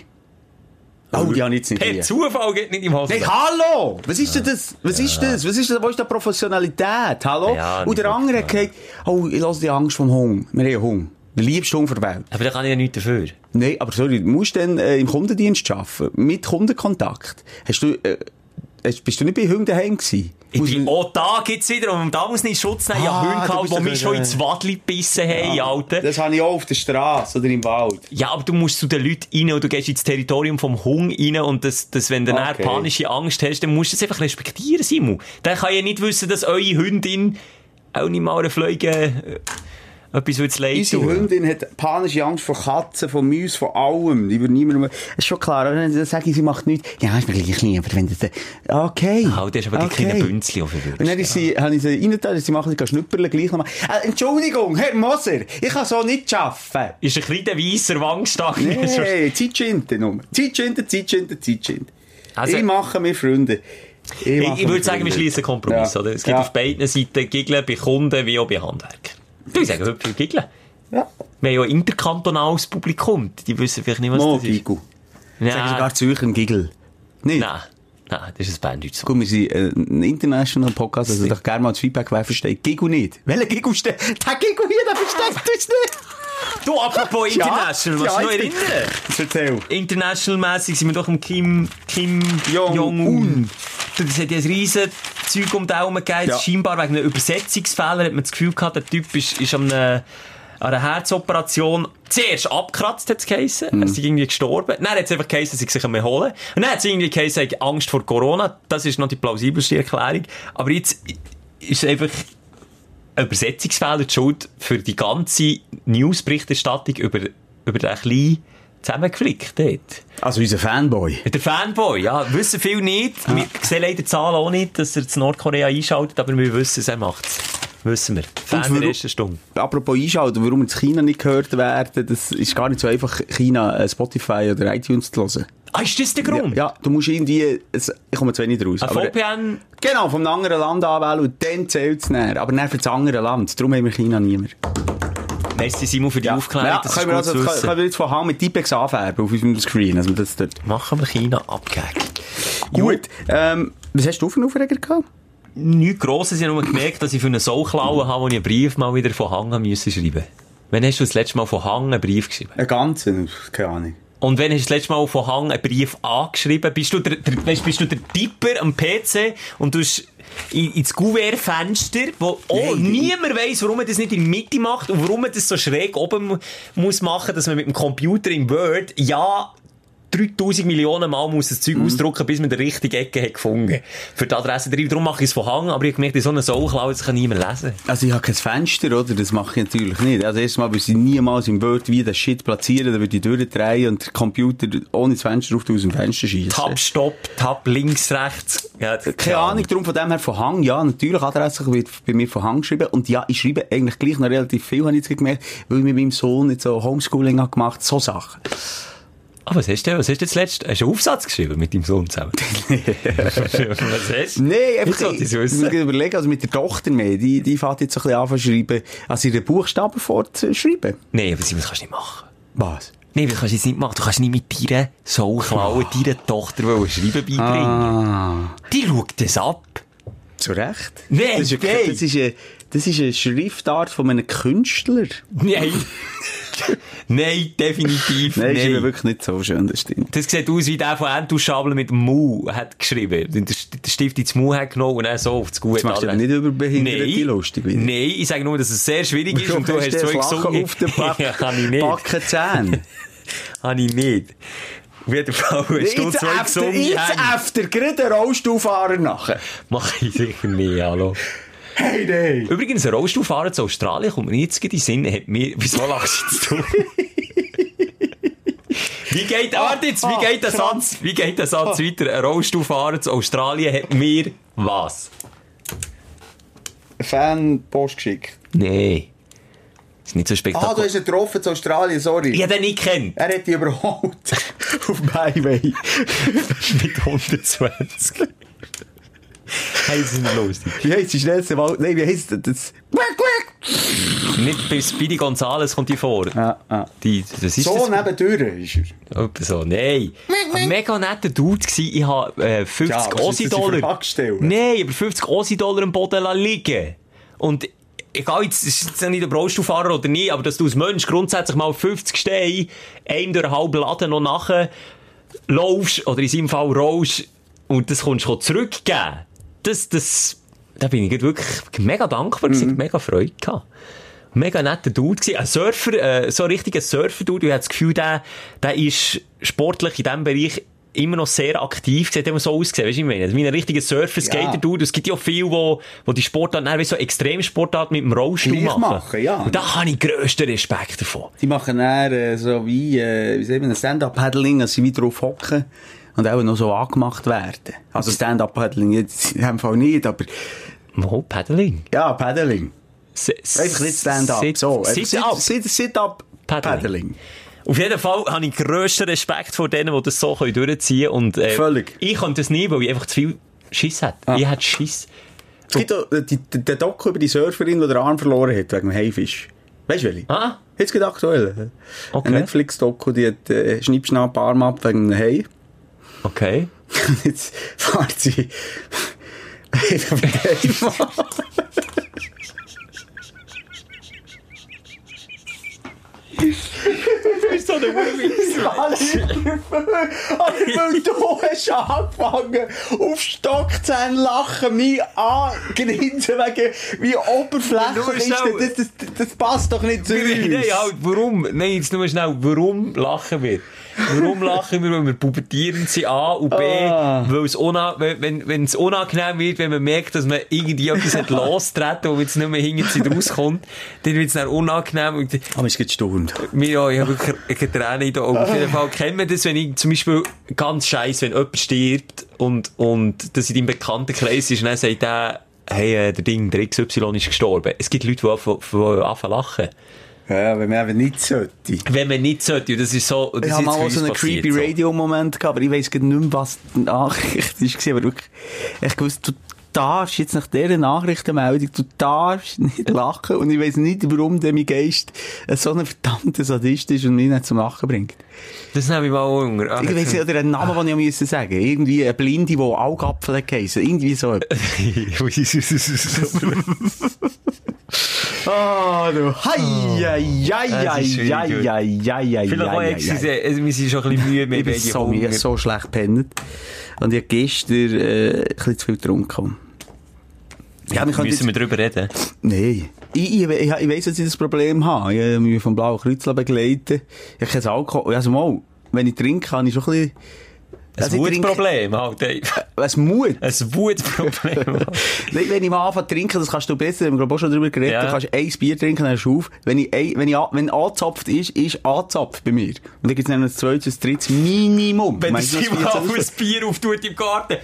Oh, die habe ich jetzt nicht Per. Zufall geht nicht im Hosen. Nein, hallo! Was ist denn das? Was ist das? Was ist das? Wo ist die Professionalität? Hallo? Ja, Und der andere hat gesagt, oh, ich lasse die Angst vom Hunger. Wir haben Hunger. Der liebste Hunger der Welt. Aber da kann ich ja nichts dafür. Nein, aber sorry, du musst dann äh, im Kundendienst arbeiten. Mit Kundenkontakt. Hast du, äh, bist du nicht bei Hunden daheim gewesen? Ich bin, auch da gibt's wieder, und da muss nicht Schutz nehmen. Ah, ja, du Hunde gehabt, die mich schon ein- ins Wadli gebissen haben, Alter. Das habe ich auch auf der Straße oder im Wald. Ja, aber du musst zu den Leuten rein und du gehst ins Territorium vom Hung rein und das, das, wenn du Okay. panische Angst hast, dann musst du es einfach respektieren, Simon. Dann kann ja nicht wissen, dass eure Hündin auch nicht mal eine Fliege äh, etwas zu leid Unsere. Hündin hat panische Angst vor Katzen, von Mäusen, von allem. Die würde niemandem... Das ist schon klar. aber Dann sage ich, sie macht nichts. Ja, ist mir gleich klein, aber wenn das... Okay. Ah, du hast aber die okay. kleinen Bünzli verwirrt. Und dann ist sie, habe ich sie reingetan, sie machen sie schnüpperle gleich nochmal. Äh, Entschuldigung, Herr Moser, ich kann so nicht arbeiten. Ist ein kleiner weisser Wangstag. Nee, Zeitschinden nur. Zeitschinden, Zeitschinden, Zeitschinden. Also- ich mache mir Freunde. Ich, Ich, ich würde sagen, wir schließen einen Kompromiss. Ja. Oder? Es gibt Ja. auf beiden Seiten Giggeln bei Kunden wie auch bei Handwerkern. Du ich sage viel Giggeln. Ja. Wir haben ja ein interkantonales Publikum. Die wissen vielleicht nicht, was Mo, das ist. Gigu. Sagen Ja, sogar Zürcher ein Giggle. Nicht? nein, nein, das ist ein Banddeutsch. Gut, wir sind äh, ein international Podcast, also doch gerne mal das Feedback, wer versteht. Gigu nicht. Welcher Gigu steht? Der Gigu hier, der versteht uns nicht. Du, apropos International, was ja, du noch erinnern? Erzähl. International-mässig sind wir doch im Kim, Kim Jong-un. Jong-un. Das hat ja ein riesen Zeug um die Daumen gegeben. Ja. Scheinbar wegen einem Übersetzungsfehler hat man das Gefühl gehabt, der Typ ist, ist an einer, an einer Herzoperation zuerst abgekratzt, hat es geheissen. Mhm. Er ist irgendwie gestorben. Dann hat es einfach geheissen, er sei sich einmal holen. Und dann hat es irgendwie geheissen, er hat Angst vor Corona. Das ist noch die plausibelste Erklärung. Aber jetzt ist einfach ein Übersetzungsfehler die Schuld für die ganze Newsberichterstattung über, über den kleinen zusammengeflickt dort. Also unser Fanboy. Der Fanboy, ja, wissen viele nicht. Wir sehen leider Zahlen auch nicht, dass er zu Nordkorea einschaltet, aber wir wissen es, er macht es. Wissen wir. Fan der ersten Stunde. Apropos einschalten, warum in China nicht gehört werden, das ist gar nicht so einfach, China äh, Spotify oder iTunes zu hören. Ah, ist das der Ja, Grund? ja, du musst irgendwie, ich komme zu wenig raus. Ein aber- VPN, Genau, vom anderen Land anwählen und dann zählt es näher. Aber dann für das andere Land. Darum haben wir China nie mehr. Merci Simon für die Aufklärung, ja, das ist können wir, gut also, zu können, können wir jetzt von Hand mit Tipex anfärben auf unserem Screen. Also das dort. Machen wir China abgehakt. Gut, ähm, was hast du für einen Aufreger gehabt? Nichts Grosses, ich habe nur gemerkt, dass ich für einen Sauklauen habe, wo ich einen Brief mal wieder von Hang müssen schreiben. Wann hast du das letzte Mal von Hang einen Brief geschrieben? Einen ganzen, keine Ahnung. Und wenn hast du das letzte Mal von Hang einen Brief angeschrieben? Bist du der, der, weißt, bist du der Tipper am PC und du hast ins Kuvertfenster, wo oh, Nein, niemand weiss, warum man das nicht in der Mitte macht und warum man das so schräg oben mu- muss machen, dass man mit dem Computer im Word ja 3000 Millionen Mal muss das Mhm. Zeug ausdrucken, bis man die richtige Ecke hat gefunden. Für die Adresse drin. Darum mache ich es von Hang, aber ich in so einer Soulklau, das kann niemand lesen. Also ich habe kein Fenster, oder? Das mache ich natürlich nicht. Also erstmal würde ich niemals im Word wie das Shit platzieren, dann würde ich durchdrehen und der Computer ohne das Fenster auf aus dem Fenster schießen. Tab, Stopp, Tab, links, rechts. Ja, Keine Ahnung, darum von dem her von Hang, ja, natürlich, Adresse wird bei mir von Hang geschrieben. Und ja, ich schreibe eigentlich gleich noch relativ viel, habe ich jetzt gemerkt, weil ich mit meinem Sohn jetzt so Homeschooling habe gemacht, so Sachen. Ah, was hast du, was hast du zuletzt? Hast du einen Aufsatz geschrieben mit deinem Sohn zusammen? was hast du? Nee, einfach, ich's wissen. ich überlegen, also mit der Tochter mehr, die, die fährt jetzt ein bisschen an zu schreiben, also ihre Buchstaben fortschreiben. Nee, aber Simon, das kannst du nicht machen. Was? Nee, das kannst du jetzt nicht machen. Du kannst nicht mit deiner Soulklaue, deiner Tochter Schreiben beibringen. Ah. Die schaut das ab. Zu Recht? Nee, das ist, eine, das, ist eine, das ist eine Schriftart von einem Künstler. Nein. Nein, definitiv Nein, ist nein. eben wirklich nicht so schön, das stimmt. Das sieht aus wie der von Andrew Schabel mit Mu hat geschrieben. Den Stift ins Mu hat genommen und dann so auf das Gute. Jetzt machst du nicht über Behinderte lustig. wieder. Nein, ich sage nur, dass es sehr schwierig ist und du hast das zwei Lachen gesungen. auf den Back ja, kann ich nicht. Backenzähne. Habe ich nicht. Auf jeden Fall hast du zwei gesungen. jetzt haben. efter, gerade Rollstuhlfahrer nachher. Mach ich sicher nicht, hallo. Hey, nein. Übrigens, ein Rollstuhlfahrer zu Australien kommt mir jetzt in den Sinn, hat mir, wieso lachst du jetzt du? Wie geht, Ah, warte jetzt, wie geht der Satz, wie geht der Satz weiter? Ein Rollstuhlfahrer zu Australien hat mir was? Fan-Post geschickt. Nee. Ist nicht so Ah, du spektakulär. hast ihn getroffen zu Australien, sorry. ich habe den nicht kennt. Er hat dich überholt. Auf dem Highway. Mit 120. Das ist nicht lustig. Wie heisst die schnellste Wald? Nein, wie heisst das? Quack, quack. Nicht bis Speedy Gonzales kommt die vor. Ja, ja. Die, das ist So das. nebendurch ist er. Etwa so, nein. Ein mega netter Dude gsi. Ich habe äh, 50 Ja, das stellen? Nein, aber 50 Aussie-Dollar im Boden liegen. Und egal, jetzt ist jetzt nicht der Rollstuhlfahrer oder nicht, aber dass du als Mensch grundsätzlich mal 50 Steine einem durch einen halben Laden noch nachher laufst, oder in seinem Fall rollst, und das kommst du zurückgeben. Das, das, da bin ich wirklich mega dankbar gewesen, Mhm. mega Freude gehabt. Mega netter Dude gewesen. Ein Surfer, äh, so ein richtiger Surfer-Dude. Ich habe das Gefühl, der, der ist sportlich in diesem Bereich immer noch sehr aktiv. Sieht immer so ausgesehen, weißt du, ich meine? Also, wie ein richtiger Surfer-Skater-Dude. Es gibt ja auch viele, wo, wo die Sportart, dann wie so Extremsportart mit dem Rollstuhl machen. machen, ja. Und da habe ich grössten Respekt davon. Die machen dann äh, so wie, äh, wie sagt man, Stand-Up-Paddling, dass sie wieder drauf hocken und auch noch so angemacht werden. Also Stand-Up-Paddling jetzt in dem Fall nicht, aber Mo, Paddling. ja, Paddling. Einfach nicht Stand-Up. So, Sit-up. Sit- Sit-Up Paddling. Auf jeden Fall habe ich grössten Respekt vor denen, die das so können durchziehen können. Und, äh, Völlig. Ich könnte das nie, weil ich einfach zu viel Schiss hätte. Ah. Ich hätte Schiss. Es gibt auch äh, den Doku über die Surferin, die den Arm verloren hat wegen dem Haifisch. Weißt du welche? Ah, Jetzt geht aktuell. Okay. Ein Netflix-Doku, die hat äh, Schnippschnapp Arm ab wegen einem Hai. Okay. Jetzt fährt sie mit. Du bist so eine Aber weil du hast angefangen, auf Stockzähne lachen, mich angrinsen wegen, wie oberflächlich ist das, das, das, passt doch nicht zu uns. Nein, halt, warum? Nein, jetzt nur schnell, warum lachen wir? Warum lachen wir, weil wir pubertierend sind, A und B, Ah. weil es una wenn, wenn, wenn es unangenehm wird, wenn man merkt, dass man irgendwie etwas hat losgetreten, wo jetzt nicht mehr hinten rauskommt, dann wird es dann unangenehm Aber es geht mir, ja, ich habe wirklich eine Träne in den Augen. Auf jeden Fall kennt man das, wenn ich zum Beispiel ganz scheiße, wenn jemand stirbt und, und das in deinem Bekanntenkreis ist, und dann sagt der, hey, äh, der Ding, der XY ist gestorben. Es gibt Leute, die anfangen lachen. Ja, wenn man eben nicht sollte. Wenn man nicht sollte, das ist so, das Ich habe mal so einen creepy so. Radio-Moment gehabt, aber ich weiss nicht mehr, was die Nachricht war. Aber wirklich, ich wusste, darfst jetzt nach dieser Nachrichtenmeldung, du darfst nicht lachen. Und ich weiss nicht, warum der mein Geist so ein verdammter Sadist ist und mich nicht zum Lachen bringt. Das nehme ich mal unter. Ah, Ich weiss nicht, oder einen Namen, den ich müssen sagen Irgendwie eine Blinde, die Augapfel geheissen. Irgendwie so. Ah, du. Hei, hei, hei, Das hei, ist schwierig, hei, gut. hei, hei, hei, Vielleicht auch äh, wir sind schon ein bisschen müde, wir Ich bin so, so schlecht gepennt. Und ich habe gestern äh, ein bisschen zu viel getrunken. Ja, wir können Müssen wir drüber reden? Nein. Ich, ich, ich, ich weiss, dass ich das Problem habe. Ich habe mich vom Blauen Kreuz begleiten. Ich habe kein Alkohol. Also mal, wenn ich trinke, habe ich schon ein bisschen... Ein Also Wutproblem halt, Dave. Was Mut? Ein Wutproblem. Nein, wenn ich mal anfange zu trinken, das kannst du besser, wir haben glaube auch schon darüber geredet, Ja. du kannst ein Bier trinken, dann hörst du auf. Wenn ich, ein, wenn ich, a- wenn angezapft ist, ist angezapft bei mir. Und dann gibt es dann ein zweites, ein drittes Minimum. Wenn der Simon auf ein Bier auftut im Garten.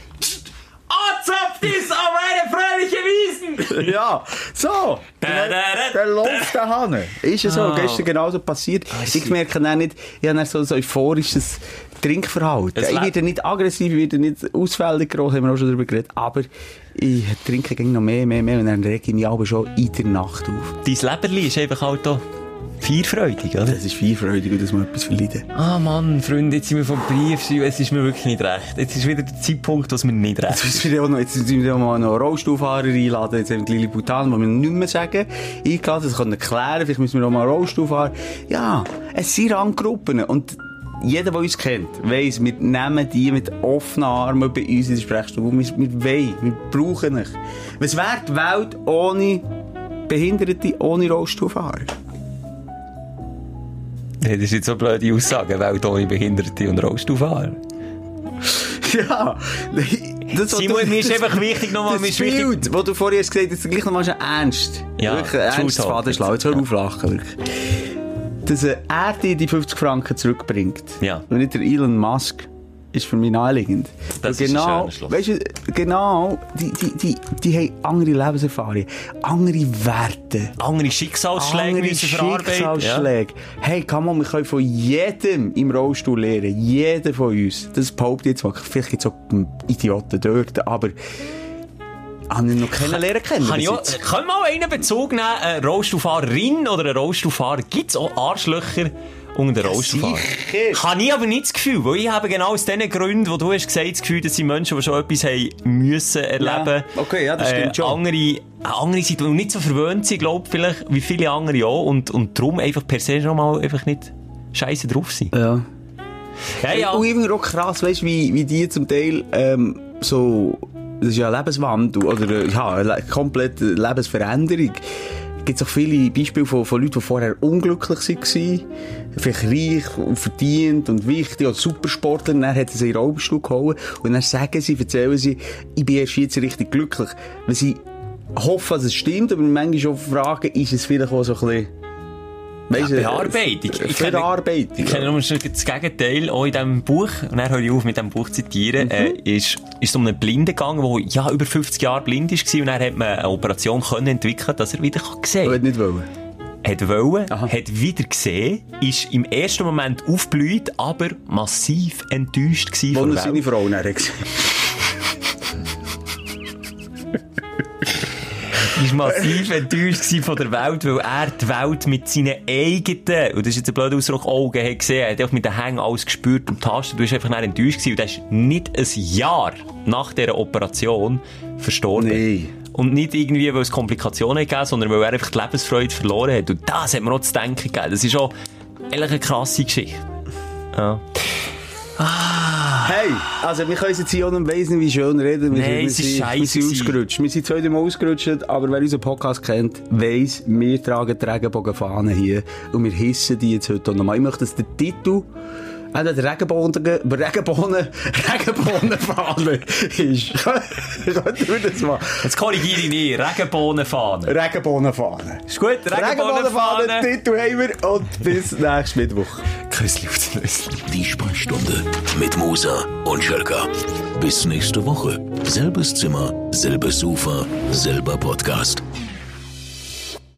Anzapft ist auf eine fröhliche Wiesen! Ja, so. Da, da, da, Der läuft da hin. Ist ja so, Ah. gestern genauso passiert. ich merke dann nicht, ich habe so ein euphorisches Trinkverhalten. Es Ich werde nicht aggressiv, ich werde nicht ausfällig groß, haben wir auch schon darüber geredet. Aber ich trinke noch mehr, mehr, mehr und dann rege ich mich aber schon in der Nacht auf. Dein Leberli ist einfach halt auch feierfreudig, oder? Es ist feierfreudig und dass man etwas verleiden. Ah Mann, Freunde, jetzt sind wir vom Brief, es ist mir wirklich nicht recht. Jetzt ist wieder der Zeitpunkt, was mir nicht recht Jetzt ist. wir auch noch, jetzt müssen wir mal noch Rollstuhlfahrer einladen. Jetzt haben wir Lili Butan, die wir nicht mehr sagen, eingeladen. Das können wir erklären. Vielleicht müssen wir auch mal einen Rollstuhlfahrer. Ja, es sind Randgruppen. Und jeder, der uns kennt, weiss, wir nehmen die mit offenen Armen bei uns in der Sprechstunde. Wir, wir wollen, wir brauchen euch. Was wäre die Welt ohne Behinderte, ohne Rollstuhlfahrer? Das ist jetzt so eine blöde Aussage, Welt ohne Behinderte und Rollstuhlfahrer. Ja, das, was Simon, du- mir ist einfach wichtig nochmal, Das mir ist wichtig- Bild, das du vorhin hast gesagt hast, ist gleich nochmal schon ernst. Ja, wirklich Talk Fadenschlag. Jetzt hör auf lachen, wirklich. Dass äh, er dir die 50 Franken zurückbringt. Ja. Und nicht der Elon Musk. Ist für mich naheliegend. Das Und ist ein genau. Weißt du, genau, die, die, die, die haben andere Lebenserfahrungen, andere Werte. Andere Schicksalsschläge andere verarbeiten. Ja. Schicksalsschläge. Hey, komm mal, wir können von jedem im Rollstuhl lernen. Jeder von uns. Das behaupte ich jetzt mal. Vielleicht gibt es auch Idioten dort, aber habe ich noch. Kann ich auch, jetzt. können wir mal einen Bezug nehmen? Eine Rollstuhlfahrerin oder ein Rollstuhlfahrer? Gibt es auch Arschlöcher unter den Rollstuhlfahrern? sicher. Habe ich aber nicht das Gefühl, weil ich habe genau aus den Gründen, wo du hast gesagt, das Gefühl, dass die Menschen, die schon etwas haben müssen erleben. Ja, okay, ja, das stimmt schon. Andere, äh, andere sind, die nicht so verwöhnt sind, glaube ich, vielleicht, wie viele andere auch, und, und darum einfach per se schon mal einfach nicht scheiße drauf sind. Ja. Ja, ja. Und irgendwie auch krass, weißt du, wie, wie die zum Teil ähm, so, das ist ja ein Lebenswandel oder äh, ja, eine le- komplette Lebensveränderung. Es gibt auch viele Beispiele von, von Leuten, die vorher unglücklich waren, vielleicht reich und verdient und wichtig und Supersportler, und dann hat sie in den Rollstuhl geholt. Und dann sagen sie, erzählen sie, ich bin erst jetzt richtig glücklich. Weil sie hoffen, dass es stimmt, aber manchmal schon fragen, ist es vielleicht auch so ein bisschen Weißt du, Bearbeitung. äh, Verarbeitung. Ich kenne nur das Gegenteil, auch in diesem Buch, und dann höre ich auf mit diesem Buch zu zitieren, äh, ist, ist um einen Blinden gegangen, der ja über 50 Jahre blind war, und dann hat man eine Operation können entwickeln, dass er wieder sehen Ich kann. will nicht wollen. Hat wollen, Aha. hat wieder gesehen, ist im ersten Moment aufgeblüht, aber massiv enttäuscht gewesen Wo von er seine. Frau dann gesehen ist massiv enttäuscht von der Welt, weil er die Welt mit seinen eigenen, und das ist jetzt ein blöder Ausdruck, Augen hat gesehen, er hat auch mit den Hängen alles gespürt und tastet, du bist einfach dann enttäuscht gewesen, und er ist nicht ein Jahr nach dieser Operation verstorben. Nee. Und nicht irgendwie, weil es Komplikationen hat, sondern weil er einfach die Lebensfreude verloren hat. Und das hat mir auch zu denken gegeben. Das ist auch eigentlich eine krasse Geschichte. Ja. Hey, also wir können jetzt hier auch noch weiss nicht, wie schön reden. Wir, Nein, es ist sind- wir sind ausgerutscht. Wir sind zweimal ausgerutscht, aber wer unseren Podcast kennt, weiss, wir tragen die Regenbogenfahnen hier und wir hissen die jetzt heute nochmal. Ich möchte, dass der Titel entweder der Regenbogen, Regenbogen, Regenbogenfahne ist. Könnt ihr das mal? Jetzt korrigiere ich nicht. Regenbohnenfahne. Regenbogenfahne. Ist gut, Regenbohnenfahne. Titel haben wir und bis nächsten Mittwoch. Küssli auf den Nüssli. Die Sprechstunde mit Musa und Schelka. Bis nächste Woche. Selbes Zimmer, selbes Sofa, selber Podcast.